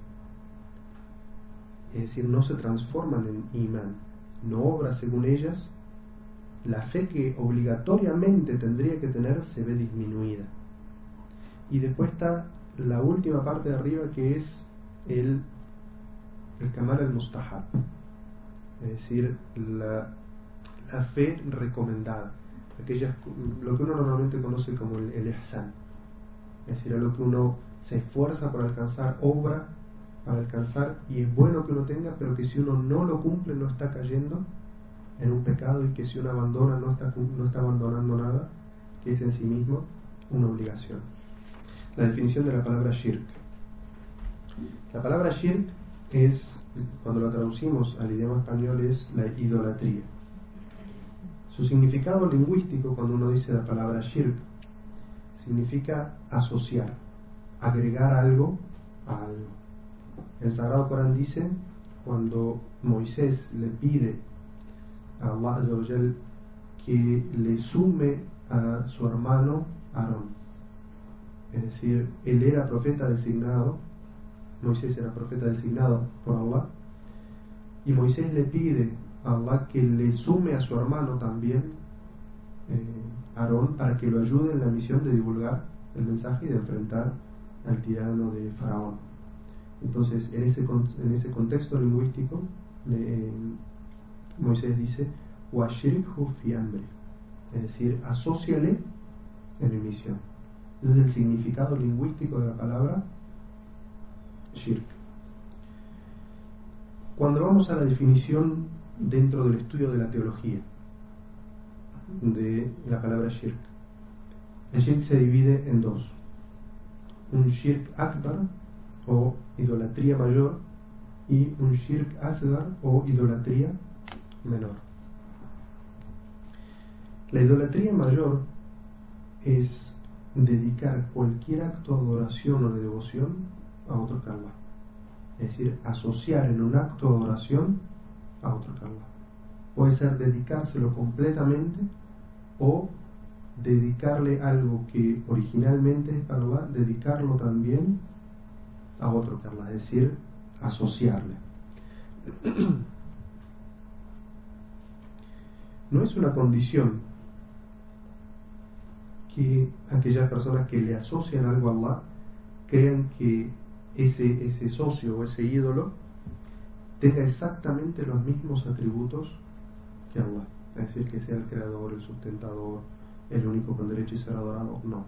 es decir, no se transforman en imán, no obra según ellas, la fe que obligatoriamente tendría que tener se ve disminuida. Y después está la última parte de arriba que es el, el Kamar al-Mustahab, es decir, la, la, fe recomendada, aquellas, lo que uno normalmente conoce como el, el es decir, a lo que uno se esfuerza por alcanzar, obra para alcanzar, y es bueno que uno tenga, pero que si uno no lo cumple no está cayendo en un pecado y que si uno abandona no está, no está abandonando nada, que es en sí mismo una obligación. La definición de la palabra shirk. La palabra shirk es, cuando la traducimos al idioma español, es la idolatría. Su significado lingüístico, cuando uno dice la palabra shirk, significa asociar, agregar algo a algo. El Sagrado Corán dice, cuando Moisés le pide a Allah que le sume a su hermano Aarón. Es decir, él era profeta designado, Moisés era profeta designado por Allah, y Moisés le pide a Allah que le sume a su hermano también, eh, Aarón, para que lo ayude en la misión de divulgar el mensaje y de enfrentar al tirano de Faraón. Entonces, en ese, en ese contexto lingüístico, Moisés dice, fi es decir, asóciale en mi misión. Ese es el significado lingüístico de la palabra shirk. Cuando vamos a la definición dentro del estudio de la teología de la palabra shirk, el shirk se divide en dos. Un shirk akbar o idolatría mayor y un shirk asgar o idolatría menor. La idolatría mayor es dedicar cualquier acto de adoración o de devoción a otro que Es decir, asociar en un acto de adoración a otro que Puede ser dedicárselo completamente o dedicarle algo que originalmente es Allah, dedicarlo también a otro que es decir, asociarle. No es una condición que aquellas personas que le asocian algo a Allah crean que ese, ese socio o ese ídolo tenga exactamente los mismos atributos que Allah. Es decir, que sea el creador, el sustentador, el único con derecho a ser adorado. No.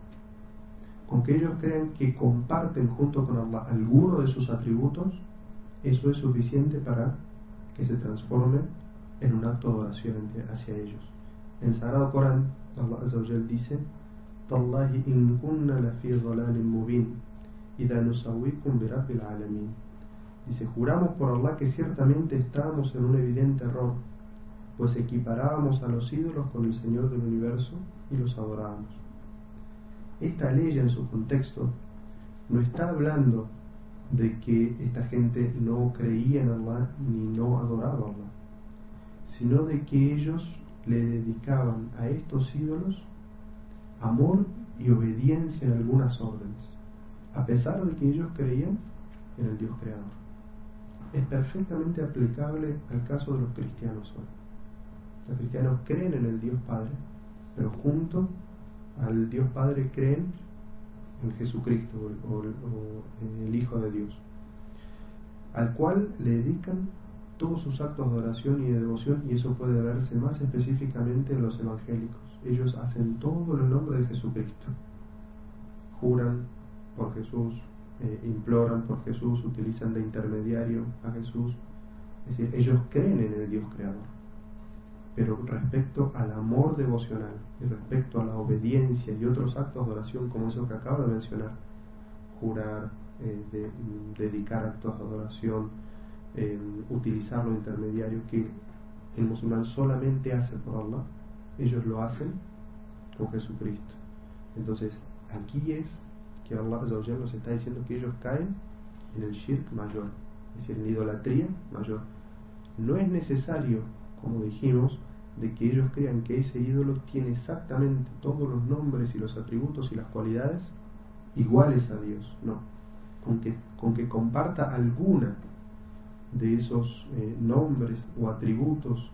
Con que ellos crean que comparten junto con Allah alguno de sus atributos, eso es suficiente para que se transforme en un acto de oración hacia ellos. En el Sagrado Corán, Allah dice Dice, juramos por Allah que ciertamente estábamos en un evidente error, pues equiparábamos a los ídolos con el Señor del universo y los adorábamos. Esta ley en su contexto no está hablando de que esta gente no creía en Allah ni no adoraba a Allah, sino de que ellos le dedicaban a estos ídolos amor y obediencia en algunas órdenes, a pesar de que ellos creían en el Dios creador. Es perfectamente aplicable al caso de los cristianos hoy. Los cristianos creen en el Dios Padre, pero junto al Dios Padre creen en Jesucristo o, en el Hijo de Dios. al cual le dedican todos sus actos de oración y de devoción y eso puede verse más específicamente en los evangélicos. Ellos hacen todo en el nombre de Jesucristo. Juran por Jesús, eh, imploran por Jesús, utilizan de intermediario a Jesús. Es decir, ellos creen en el Dios creador. Pero respecto al amor devocional y respecto a la obediencia y otros actos de oración como eso que acabo de mencionar, jurar, eh, de, dedicar actos de adoración, eh, utilizar los intermediarios que el musulmán solamente hace por Allah, ellos lo hacen con Jesucristo. Entonces, aquí es que Allah nos está diciendo que ellos caen en el shirk mayor, es decir, en la idolatría mayor. No es necesario, como dijimos, de que ellos crean que ese ídolo tiene exactamente todos los nombres y los atributos y las cualidades iguales a Dios, no. Con que, con que comparta alguna de esos eh, nombres o atributos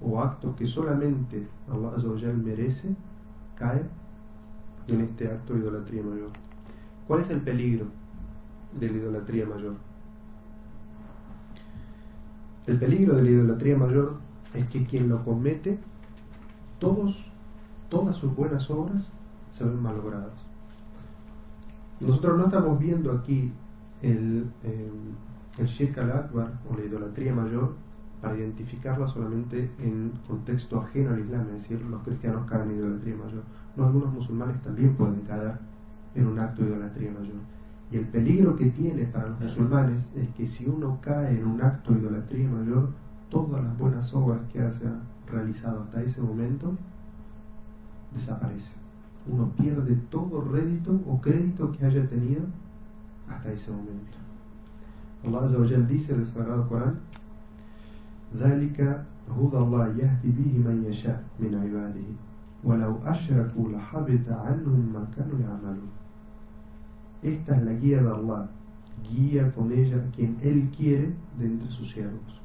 o actos que solamente Allah merece, cae en este acto de idolatría mayor. ¿Cuál es el peligro de la idolatría mayor? El peligro de la idolatría mayor es que quien lo comete, todos, todas sus buenas obras se ven malogradas. Nosotros no estamos viendo aquí el, eh, el Shirk al-Akbar o la idolatría mayor para identificarla solamente en contexto ajeno al Islam, es decir, los cristianos caen en idolatría mayor. No, algunos musulmanes también pueden caer en un acto de idolatría mayor. Y el peligro que tiene para los musulmanes es que si uno cae en un acto de idolatría mayor, todas las buenas obras que haya realizado hasta ese momento desaparecen. Uno pierde todo rédito o crédito que haya tenido hasta ese momento. Allah Azza wa dice en el Sagrado Corán ذلك هدى الله يهدي به من يشاء من عباده ولو أشركوا لحبط عنهم ما كانوا يعملون Esta es la guía de Allah, guía con ella a quien Él quiere de entre sus siervos.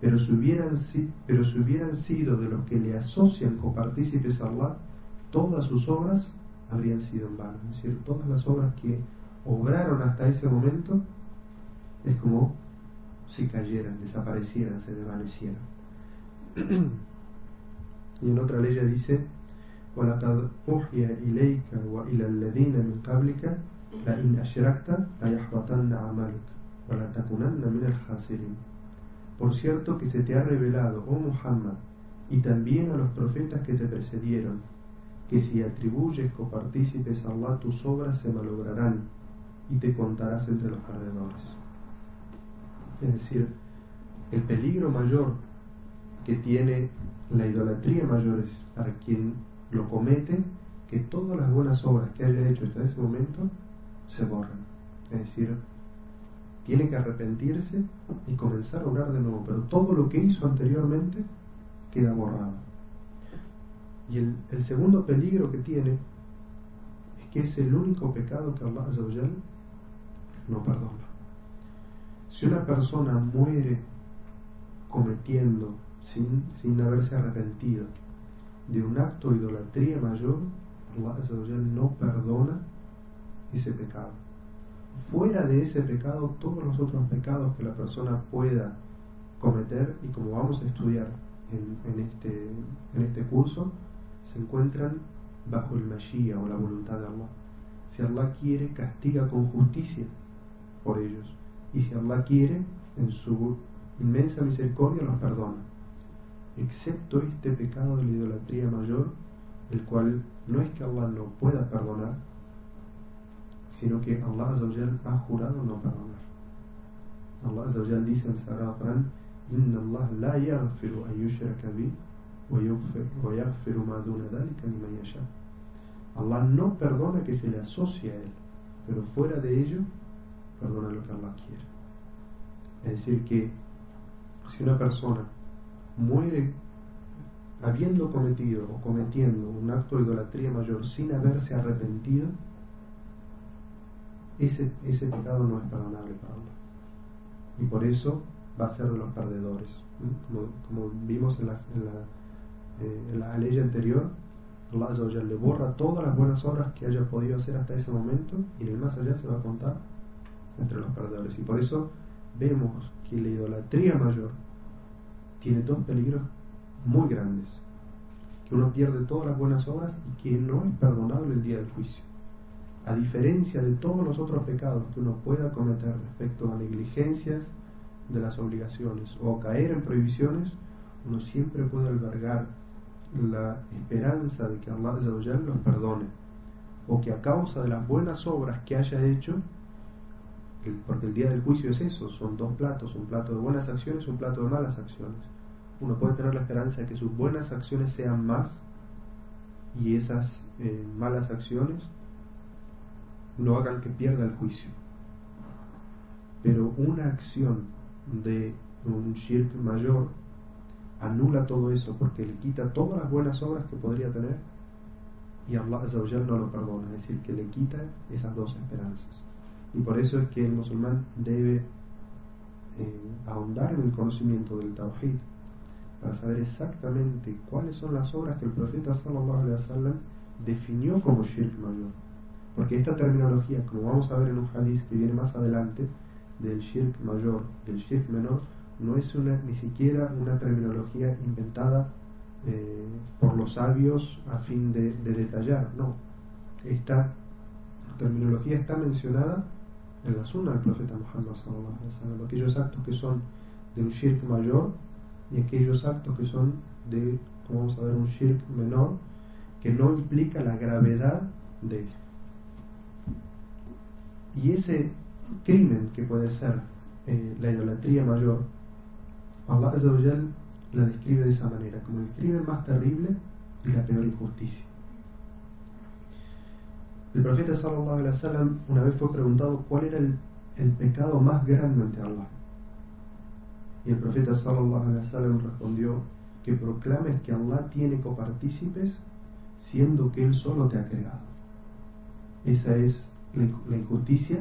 Pero si, hubieran, pero si hubieran sido de los que le asocian copartícipes a Allah, todas sus obras habrían sido en vano. Es decir, todas las obras que obraron hasta ese momento es como si cayeran, desaparecieran, se desvanecieran. y en otra ley dice, وَلَقَدْ أُحْيَ إِلَيْكَ وَإِلَى الَّذِينَ مِنْ قَبْلِكَ لَإِنْ أَشْرَكْتَ لَيَحْبَطَنَّ عَمَلُكَ وَلَتَكُنَنَّ مِنَ الْخَاسِرِينَ Por cierto que se te ha revelado, oh Muhammad, y también a los profetas que te precedieron, que si atribuyes copartícipes a Allah tus obras se malograrán y te contarás entre los perdedores. Es decir, el peligro mayor que tiene la idolatría mayor es para quien lo comete que todas las buenas obras que haya hecho hasta ese momento se borran. Es decir, tiene que arrepentirse y comenzar a orar de nuevo, pero todo lo que hizo anteriormente queda borrado. Y el, segundo peligro que tiene es que es el único pecado que Allah no perdona. Si una persona muere cometiendo, sin, sin haberse arrepentido, de un acto de idolatría mayor, Allah no perdona ese pecado. Fuera de ese pecado, todos los otros pecados que la persona pueda cometer, y como vamos a estudiar en, este, en este curso, se encuentran bajo el Mashiach o la voluntad de Allah. Si Allah quiere, castiga con justicia por ellos y si Allah quiere, en su inmensa misericordia los perdona, excepto este pecado de la idolatría mayor, el cual no es que Allah no pueda perdonar, sino que Allah ha jurado no perdonar. Allah dice en Sagrado Corán, Allah la yaghfiru an yushraka bi wa yaghfiru ma duna dhalika liman yasha. Allah no perdona que se le asocie a él, pero fuera de ello perdona lo que Allah quiere. Es decir, que si una persona muere habiendo cometido o cometiendo un acto de idolatría mayor sin haberse arrepentido, ese, ese pecado no es perdonable para Allah. Y por eso va a ser de los perdedores. Como, vimos en la, en, la, eh, la, ley anterior, Allah le borra todas las buenas obras que haya podido hacer hasta ese momento y en el más allá se va a contar entre los perdedores. Y por eso vemos que la idolatría mayor tiene dos peligros muy grandes. Que uno pierde todas las buenas obras y que no es perdonable el día del juicio. A diferencia de todos los otros pecados que uno pueda cometer respecto a negligencias de las obligaciones o caer en prohibiciones, uno siempre puede albergar la esperanza de que Allah los perdone o que a causa de las buenas obras que haya hecho porque el día del juicio es eso, son dos platos, un plato de buenas acciones un plato de malas acciones. Uno puede tener la esperanza de que sus buenas acciones sean más y esas eh, malas acciones no hagan que pierda el juicio. Pero una acción de un shirk mayor anula todo eso porque le quita todas las buenas obras que podría tener y Allah no lo perdona, es decir, que le quita esas dos esperanzas. Y por eso es que el musulmán debe eh, ahondar en el conocimiento del Tawhid para saber exactamente cuáles son las obras que el profeta sallallahu alaihi wasallam definió como shirk mayor. Porque esta terminología, como vamos a ver en un hadith que viene más adelante, del shirk mayor, del shirk menor, no es una, ni siquiera una terminología inventada eh, por los sabios a fin de, de detallar, no. Esta terminología está mencionada en la sunna del profeta Muhammad sallallahu aquellos actos que son de un shirk mayor y aquellos actos que son de, como vamos a ver, un shirk menor que no implica la gravedad de esto. Y ese crimen que puede ser eh, la idolatría mayor, Allah la describe de esa manera, como el crimen más terrible y la peor injusticia. El profeta sallallahu alaihi wasallam una vez fue preguntado cuál era el, pecado más grande ante Allah. Y el profeta sallallahu alaihi wasallam respondió que proclames que Allah tiene copartícipes siendo que Él solo te ha creado. Esa es la injusticia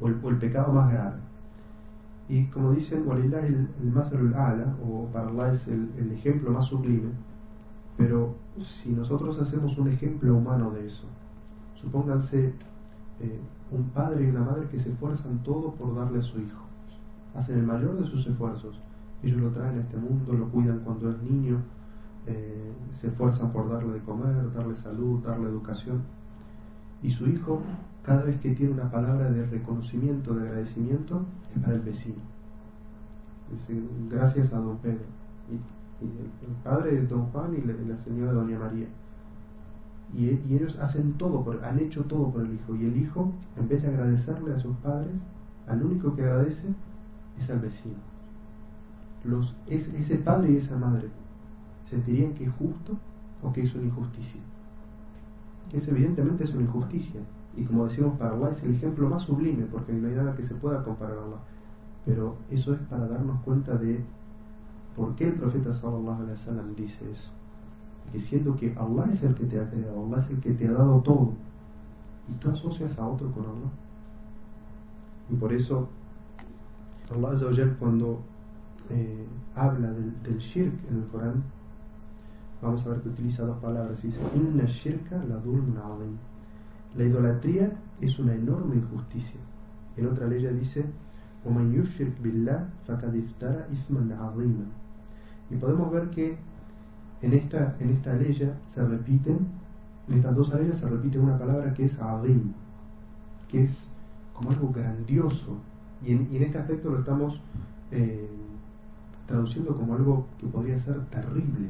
o el, pecado más grave. Y como dicen, Walillah el, el ala, o para es el, el ejemplo más sublime, pero si nosotros hacemos un ejemplo humano de eso, Supónganse eh, un padre y una madre que se esfuerzan todo por darle a su hijo. Hacen el mayor de sus esfuerzos. Ellos lo traen a este mundo, lo cuidan cuando es niño, eh, se esfuerzan por darle de comer, darle salud, darle educación. Y su hijo, cada vez que tiene una palabra de reconocimiento, de agradecimiento, es para el vecino. Dice, gracias a don Pedro. Y, el, padre de don Juan y la señora doña María y, ellos hacen todo, por, han hecho todo por el hijo. Y el hijo, en vez de agradecerle a sus padres, al único que agradece es al vecino. Los, ese padre y esa madre sentirían que es justo o que es una injusticia. Es evidentemente es una injusticia. Y como decimos para Allah es el ejemplo más sublime, porque no hay nada que se pueda comparar a Allah. Pero eso es para darnos cuenta de por qué el profeta sallallahu alaihi wasallam dice eso que siendo que Allah es el que te ha creado, Allah es el que te ha dado todo, y tú asocias a otro con Allah. Y por eso Allah cuando eh, habla del, shirk en el Corán, vamos a ver que utiliza dos palabras, dice, Inna shirka la La idolatría es una enorme injusticia. En otra ley dice, y podemos ver que en esta, en esta ley se repiten, en estas dos leyes se repite una palabra que es adim, que es como algo grandioso. Y en, este aspecto lo estamos eh, traduciendo como algo que podría ser terrible,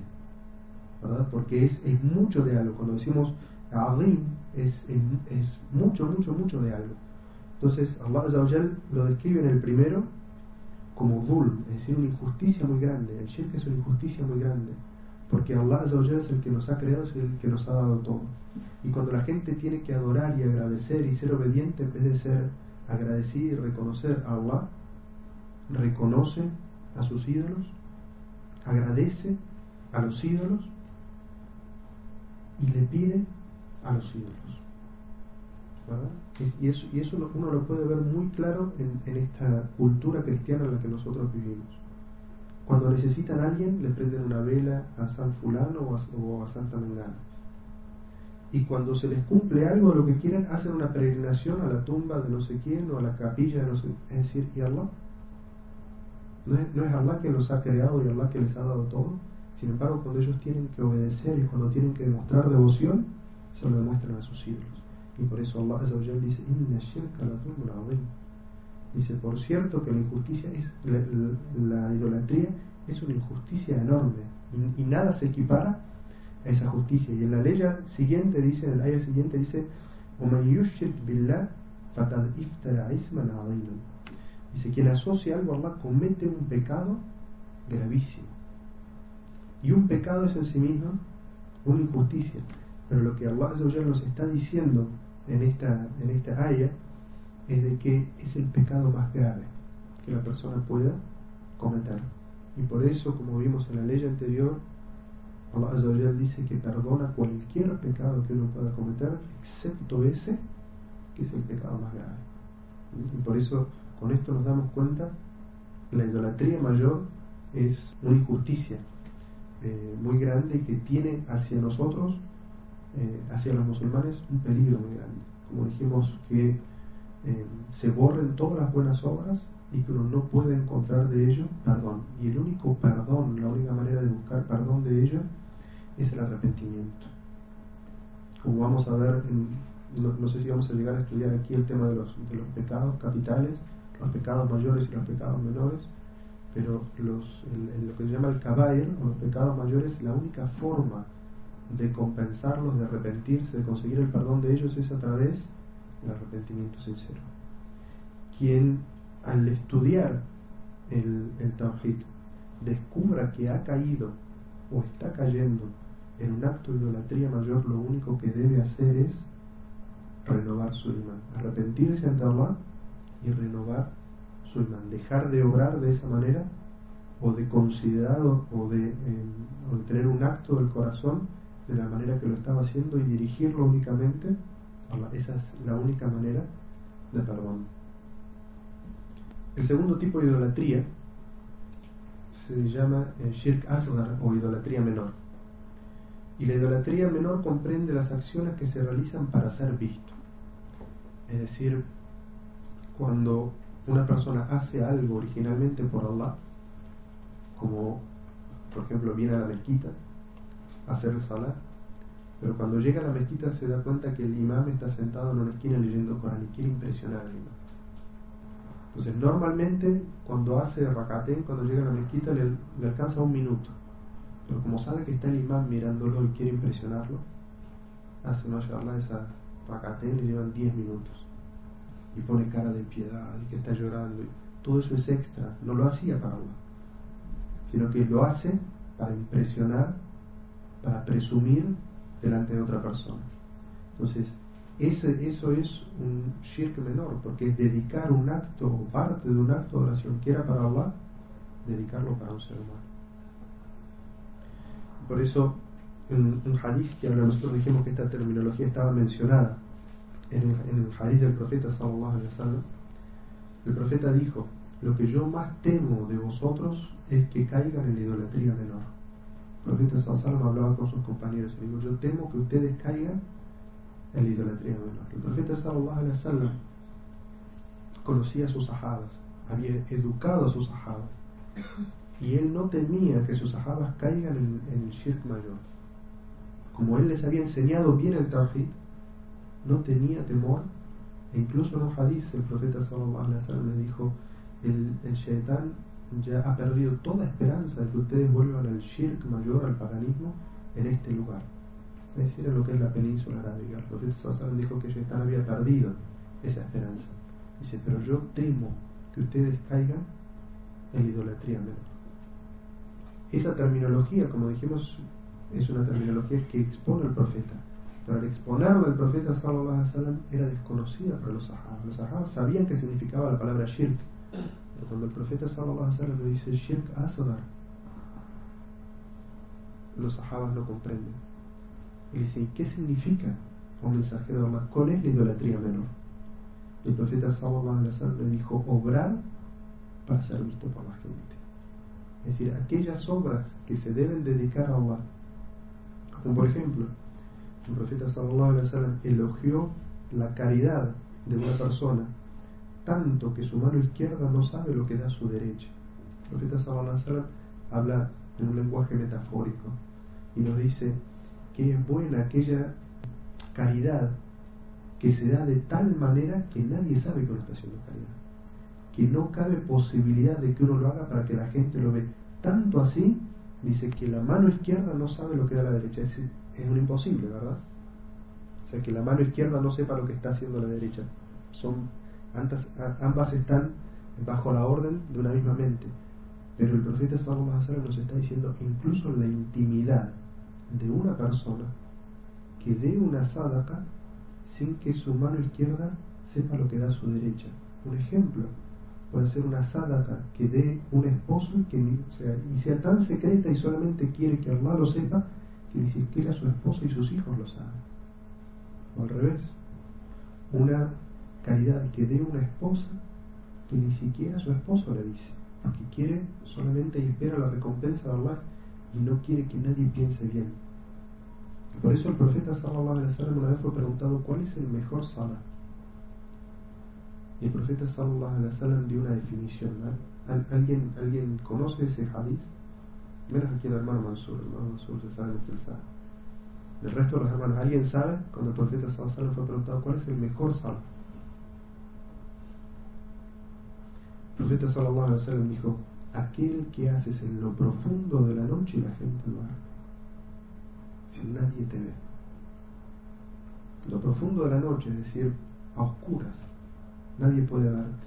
¿verdad? Porque es, es mucho de algo. Cuando decimos adim, es, es, mucho, mucho, mucho de algo. Entonces, Allah lo describe en el primero como dhul, es decir, una injusticia muy grande. El shirk es una injusticia muy grande porque Allah es el que nos ha creado, es el que nos ha dado todo. Y cuando la gente tiene que adorar y agradecer y ser obediente en vez de ser agradecido y reconocer a Allah, reconoce a sus ídolos, agradece a los ídolos y le pide a los ídolos. Y eso, uno lo puede ver muy claro en, en esta cultura cristiana en la que nosotros vivimos. Cuando necesitan a alguien, le prenden una vela a San Fulano o a, Santa Mengana. Y cuando se les cumple algo de lo que quieren, hacen una peregrinación a la tumba de no sé quién o a la capilla de no sé Es decir, ¿y Allah? No es, no es Allah que los ha creado y Allah que les ha dado todo. Sin embargo, cuando ellos tienen que obedecer y cuando tienen que demostrar devoción, se lo demuestran a sus ídolos. Y por eso Allah dice, Dice, por cierto que la injusticia es, la, idolatría es una injusticia enorme y, nada se equipara a esa justicia. Y en la ley siguiente dice, en el ayah siguiente dice, Dice, quien asocia algo a Allah comete un pecado gravísimo. Y un pecado es en sí mismo una injusticia. Pero lo que Allah nos está diciendo en esta, en esta ayah es de que es el pecado más grave que la persona pueda cometer. Y por eso, como vimos en la ley anterior, Allah dice que perdona cualquier pecado que uno pueda cometer, excepto ese, que es el pecado más grave. Y por eso, con esto nos damos cuenta, la idolatría mayor es una injusticia eh, muy grande que tiene hacia nosotros, eh, hacia los musulmanes, un peligro muy grande. Como dijimos que eh, se borren todas las buenas obras y que uno no puede encontrar de ello perdón. Y el único perdón, la única manera de buscar perdón de ello es el arrepentimiento. Como vamos a ver, no, sé si vamos a llegar a estudiar aquí el tema de los, de los pecados capitales, los pecados mayores y los pecados menores, pero los, lo que se llama el kabair, o los pecados mayores, la única forma de compensarlos, de arrepentirse, de conseguir el perdón de ellos es a través el arrepentimiento sincero. Quien al estudiar el, el Tawhid descubra que ha caído o está cayendo en un acto de idolatría mayor, lo único que debe hacer es renovar su imán, arrepentirse ante Allah y renovar su imán, dejar de obrar de esa manera o de considerar o de, eh, o de tener un acto del corazón de la manera que lo estaba haciendo y dirigirlo únicamente esa es la única manera de perdón. El segundo tipo de idolatría se llama eh, Shirk Asgar o idolatría menor. Y la idolatría menor comprende las acciones que se realizan para ser visto. Es decir, cuando una persona hace algo originalmente por Allah, como por ejemplo viene a la mezquita a hacer el salah, pero cuando llega a la mezquita se da cuenta que el imam está sentado en una esquina leyendo Corán y quiere impresionar al imam. Entonces, normalmente cuando hace rakatén, cuando llega a la mezquita, le, alcanza un minuto. Pero como sabe que está el imam mirándolo y quiere impresionarlo, hace mashallah esa rakatén le llevan 10 minutos. Y pone cara de piedad y que está llorando. todo eso es extra. No lo hacía para Allah, sino que lo hace para impresionar, para presumir delante de otra persona. Entonces, ese, eso es un shirk menor, porque es dedicar un acto o parte de un acto de oración que era para Allah, dedicarlo para un ser humano. Por eso, en un hadith que nosotros dijimos que esta terminología estaba mencionada en el, en hadith del profeta sallallahu alaihi el profeta dijo: Lo que yo más temo de vosotros es que caigan en la idolatría menor el profeta Sallallahu hablaba con sus compañeros y dijo, yo temo que ustedes caigan en la idolatría menor. El profeta Sallallahu Alaihi Wasallam conocía a sus sahabas, había educado a sus sahabas y él no temía que sus sahabas caigan en, el shirk mayor. Como él les había enseñado bien el tawhid, no tenía temor e incluso en un hadith el profeta Sallallahu Alaihi Wasallam le dijo, el, el shaitán ya ha perdido toda esperanza de que ustedes vuelvan al shirk mayor, al paganismo, en este lugar. Es decir, en lo que es la península arábiga. El profeta dijo que Shaitán había perdido esa esperanza. Dice, pero yo temo que ustedes caigan en la idolatría menor. Esa terminología, como dijimos, es una terminología que expone el profeta. Pero al exponerlo el profeta sallallahu alaihi wasallam era desconocida para los sahabas. Los sahabas sabían qué significaba la palabra shirk, cuando el profeta sallallahu alaihi wasallam le dice shirk asghar, los sahabas no comprenden. Y dicen, ¿qué significa un mensajero de Allah? ¿Cuál es la idolatría menor? El profeta sallallahu alaihi wasallam le dijo, obrar para ser visto por la gente. Es decir, aquellas obras que se deben dedicar a Allah. Como por ejemplo, el profeta sallallahu alaihi wasallam elogió la caridad de una persona tanto que su mano izquierda no sabe lo que da su derecha. El profeta Sallallahu habla en un lenguaje metafórico y nos dice que es buena aquella caridad que se da de tal manera que nadie sabe que uno está haciendo caridad. Que no cabe posibilidad de que uno lo haga para que la gente lo vea. Tanto así, dice que la mano izquierda no sabe lo que da la derecha. Es, es un imposible, ¿verdad? O sea, que la mano izquierda no sepa lo que está haciendo la derecha. Son, ambas están bajo la orden de una misma mente. Pero el profeta Salomón nos está diciendo, incluso la intimidad de una persona, que dé una sadaka sin que su mano izquierda sepa lo que da su derecha. Un ejemplo puede ser una sadaka que dé un esposo y, que, sea tan secreta y solamente quiere que Allah lo sepa que ni siquiera su esposo y sus hijos lo saben. O al revés, una caridad que dé una esposa que ni siquiera su esposo le dice, porque quiere solamente y espera la recompensa de Allah y no quiere que nadie piense bien. Por eso el profeta sallallahu alaihi wasallam una vez fue preguntado cuál es el mejor sala. Y el profeta sallallahu alaihi wasallam dio una definición. ¿Alguien, ¿Alguien conoce ese hadith? Menos aquí el hermano Mansur, el hermano Mansur se sabe lo que él sabe. Del resto de los hermanos, ¿alguien sabe? Cuando el profeta sallallahu alaihi wasallam fue preguntado cuál es el mejor sala. El profeta sallallahu alaihi wasallam dijo, aquel que haces en lo profundo de la noche la gente lo hace si nadie te ve. Lo profundo de la noche, es decir, a oscuras, nadie puede verte.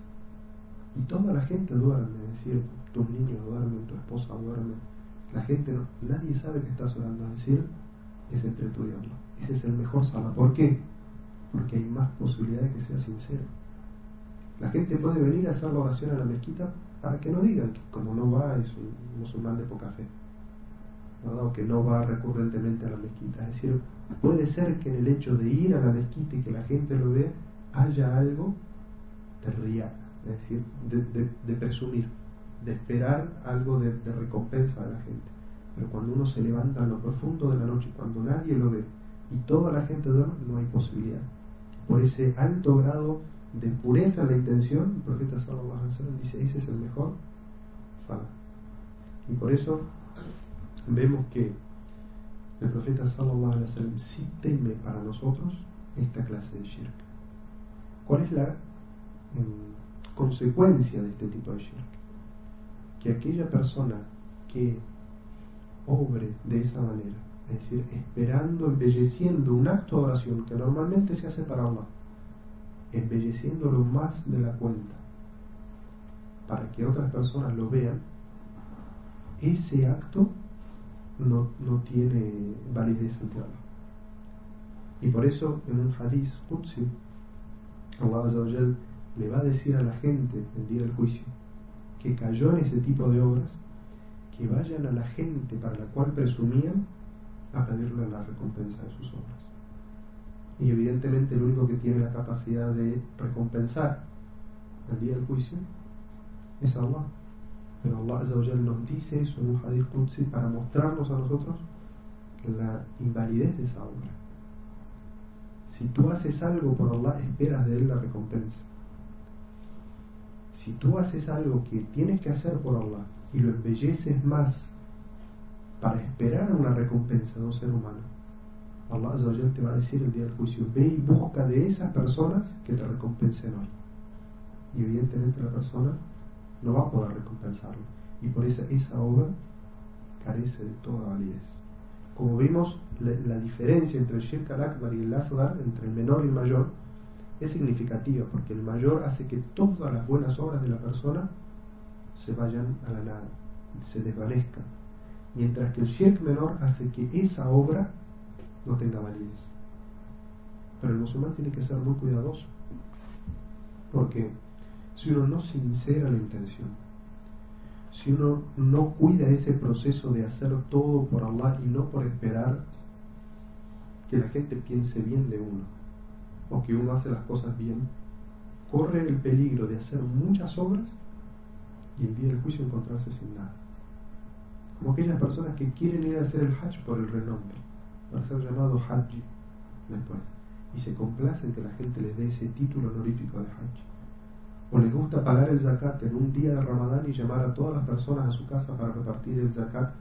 Y toda la gente duerme, es decir, tus niños duermen, tu esposa duerme. La gente, no, nadie sabe que estás orando, es decir, es entre tú y Allah. Ese es el mejor sala. ¿Por qué? Porque hay más posibilidad de que sea sincero. La gente puede venir a hacer la oración a la mezquita para que no digan que como no va es un musulmán de poca fe o que no va recurrentemente a la mezquita. Es decir, puede ser que en el hecho de ir a la mezquita y que la gente lo vea, haya algo de riar, es decir, de, presumir, de esperar algo de, recompensa a la gente. Pero cuando uno se levanta en lo profundo de la noche, cuando nadie lo ve y toda la gente duerme, no hay posibilidad. Por ese alto grado de pureza la intención, el profeta Sallallahu Alaihi dice, ese es el mejor sala. Y por eso vemos que el profeta sallallahu alaihi wasallam sí teme para nosotros esta clase de shirk. ¿Cuál es la em, consecuencia de este tipo de shirk? Que aquella persona que obre de esa manera, es decir, esperando, embelleciendo un acto de oración que normalmente se hace para Allah, embelleciéndolo más de la cuenta, para que otras personas lo vean, ese acto no, no tiene validez ante. Y por eso en un hadith Qudsi, Allah le va a decir a la gente el día del juicio que cayó en ese tipo de obras, que vayan a la gente para la cual presumían a pedirle la recompensa de sus obras. Y evidentemente el único que tiene la capacidad de recompensar el día del juicio es Allah. Pero Allah nos dice eso en un hadith Qudsi para mostrarnos a nosotros la invalidez de esa obra. Si tú haces algo por Allah, esperas de Él la recompensa. Si tú haces algo que tienes que hacer por Allah y lo embelleces más para esperar una recompensa de un ser humano, Allah te va a decir el día del juicio, ve y busca de esas personas que te recompensen hoy. Y evidentemente la persona no va a poder recompensarlo. Y por eso esa obra carece de toda validez. Como vimos, la, diferencia entre el Shirk al-Akbar y el Asgar, entre el menor y el mayor, es significativa, porque el mayor hace que todas las buenas obras de la persona se vayan a la nada, se desvanezcan. Mientras que el Shirk menor hace que esa obra no tenga validez. Pero el musulmán tiene que ser muy cuidadoso, porque si uno no sincera la intención, si uno no cuida ese proceso de hacer todo por Allah y no por esperar que la gente piense bien de uno, o que uno hace las cosas bien, corre el peligro de hacer muchas obras y el día del juicio encontrarse sin nada. Como aquellas personas que quieren ir a hacer el Hajj por el renombre, para ser llamado Hajj después, y se complacen que la gente les dé ese título honorífico de Hajj o les gusta pagar el zakat en un día de Ramadán y llamar a todas las personas a su casa para repartir el zakat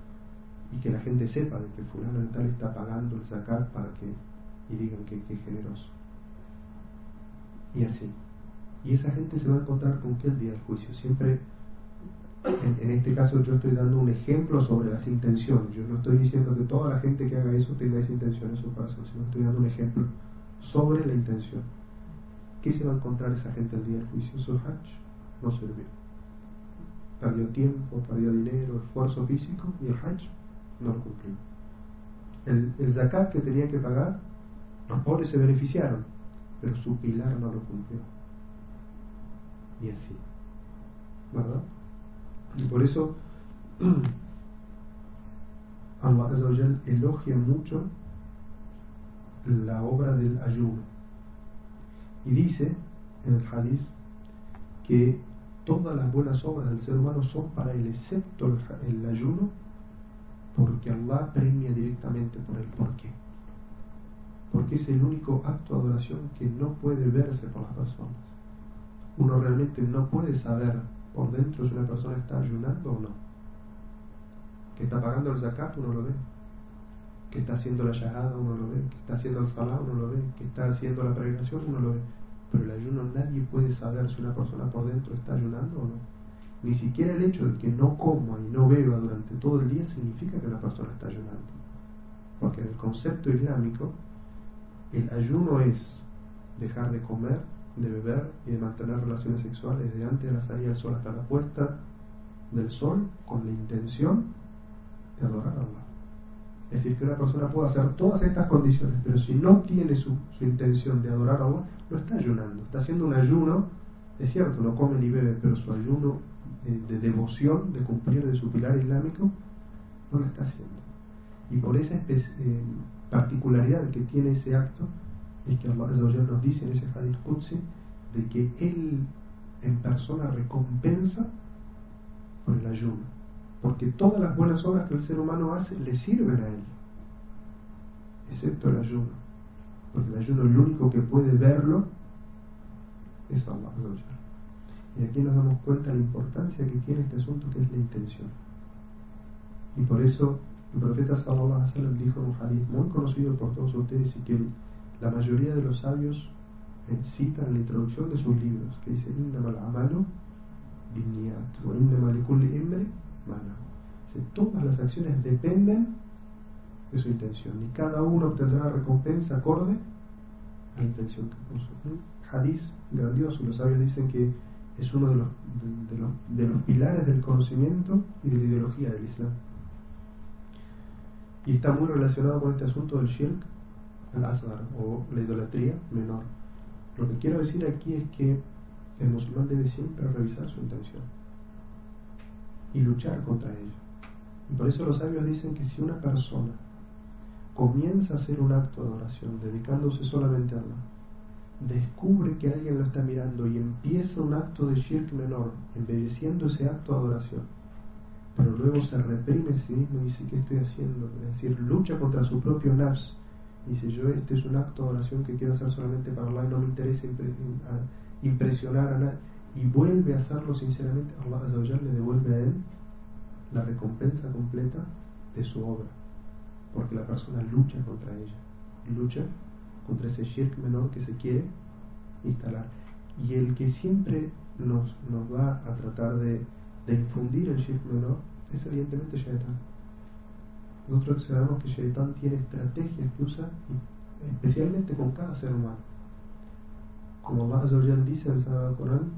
y que la gente sepa de que fulano de tal está pagando el zakat para que y digan que, es generoso. Y así. Y esa gente se va a encontrar con qué el día del juicio. Siempre, en, este caso yo estoy dando un ejemplo sobre las intenciones. Yo no estoy diciendo que toda la gente que haga eso tenga esa intención en su corazón, sino estoy dando un ejemplo sobre la intención. ¿Qué se va a encontrar esa gente el día del juicio? Su hajj no sirvió. Perdió tiempo, perdió dinero, esfuerzo físico y el hajj no lo cumplió. El, el zakat que tenía que pagar los pobres se beneficiaron, pero su pilar no lo cumplió. Y así. ¿Verdad? Y por eso Allah elogia mucho la obra del ayuno. Y dice en el hadith que todas las buenas obras del ser humano son para él, excepto el, ayuno, porque Allah premia directamente por el porqué porque es el único acto de adoración que no puede verse por las personas. Uno realmente no puede saber por dentro si una persona está ayunando o no. Que está pagando el zakat, uno lo ve. Que está haciendo la shahada, uno lo ve. Que está haciendo el salah, uno lo ve. Que está haciendo la peregrinación, uno lo ve. Pero el ayuno nadie puede saber si una persona por dentro está ayunando o no. Ni siquiera el hecho de que no coma y no beba durante todo el día significa que una persona está ayunando. Porque en el concepto islámico, el ayuno es dejar de comer, de beber y de mantener relaciones sexuales desde antes de la salida del sol hasta la puesta del sol con la intención de adorar a Allah. Es decir, que una persona puede hacer todas estas condiciones, pero si no tiene su, intención de adorar a Allah, no está ayunando, está haciendo un ayuno, es cierto, no come ni bebe, pero su ayuno de, devoción, de cumplir de su pilar islámico, no lo está haciendo. Y por esa eh, particularidad que tiene ese acto es que Allah nos dice en ese hadith Qudsi de que Él en persona recompensa por el ayuno. Porque todas las buenas obras que el ser humano hace le sirven a Él, excepto el ayuno. Porque el ayuno, el único que puede verlo es Allah. Y aquí nos damos cuenta de la importancia que tiene este asunto, que es la intención. Y por eso el profeta sallallahu alaihi wasallam dijo en un hadith muy conocido por todos ustedes y que la mayoría de los sabios eh, citan la introducción de sus libros, que dice Todas las acciones dependen de su intención y cada uno obtendrá recompensa acorde a la intención que puso. Hadith grandioso, los sabios dicen que es uno de los, de, los, de los pilares del conocimiento y de la ideología del Islam y está muy relacionado con este asunto del shirk al asgar o la idolatría menor. Lo que quiero decir aquí es que el musulmán debe siempre revisar su intención y luchar contra ella. Y por eso los sabios dicen que si una persona comienza a hacer un acto de oración dedicándose solamente a Allah, descubre que alguien lo está mirando y empieza un acto de shirk menor, embelleciendo ese acto de adoración, pero luego se reprime a sí mismo y dice, ¿qué estoy haciendo? Es decir, lucha contra su propio nafs. Dice, yo este es un acto de oración que quiero hacer solamente para Allah y no me interesa impresionar a nadie. Y vuelve a hacerlo sinceramente, Allah le devuelve a él la recompensa completa de su obra. Porque la persona lucha contra ella. Lucha contra ese shirk menor que se quiere instalar. Y el que siempre nos, nos va a tratar de de infundir el shirk menor es evidentemente Shaitan. Nosotros sabemos que Shaitan tiene estrategias que usa especialmente con cada ser humano. Como Allah dice en el Sagrado Corán,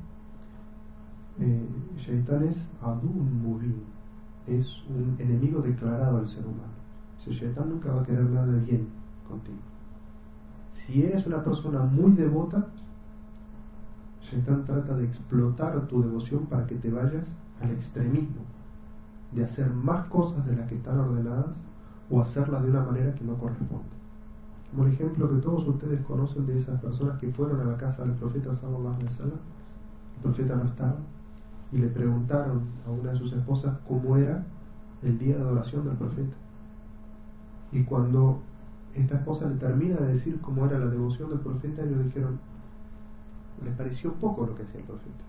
eh, es Adun Mubin, es un enemigo declarado al ser humano. Ese Shaitan nunca va a querer nada de bien contigo. Si eres una persona muy devota, Shaitan trata de explotar tu devoción para que te vayas al extremismo de hacer más cosas de las que están ordenadas o hacerlas de una manera que no corresponde. Como el ejemplo que todos ustedes conocen de esas personas que fueron a la casa del profeta Sallallahu Alaihi el profeta no estaba, y le preguntaron a una de sus esposas cómo era el día de adoración del profeta. Y cuando esta esposa le termina de decir cómo era la devoción del profeta, ellos dijeron, les pareció poco lo que hacía el profeta.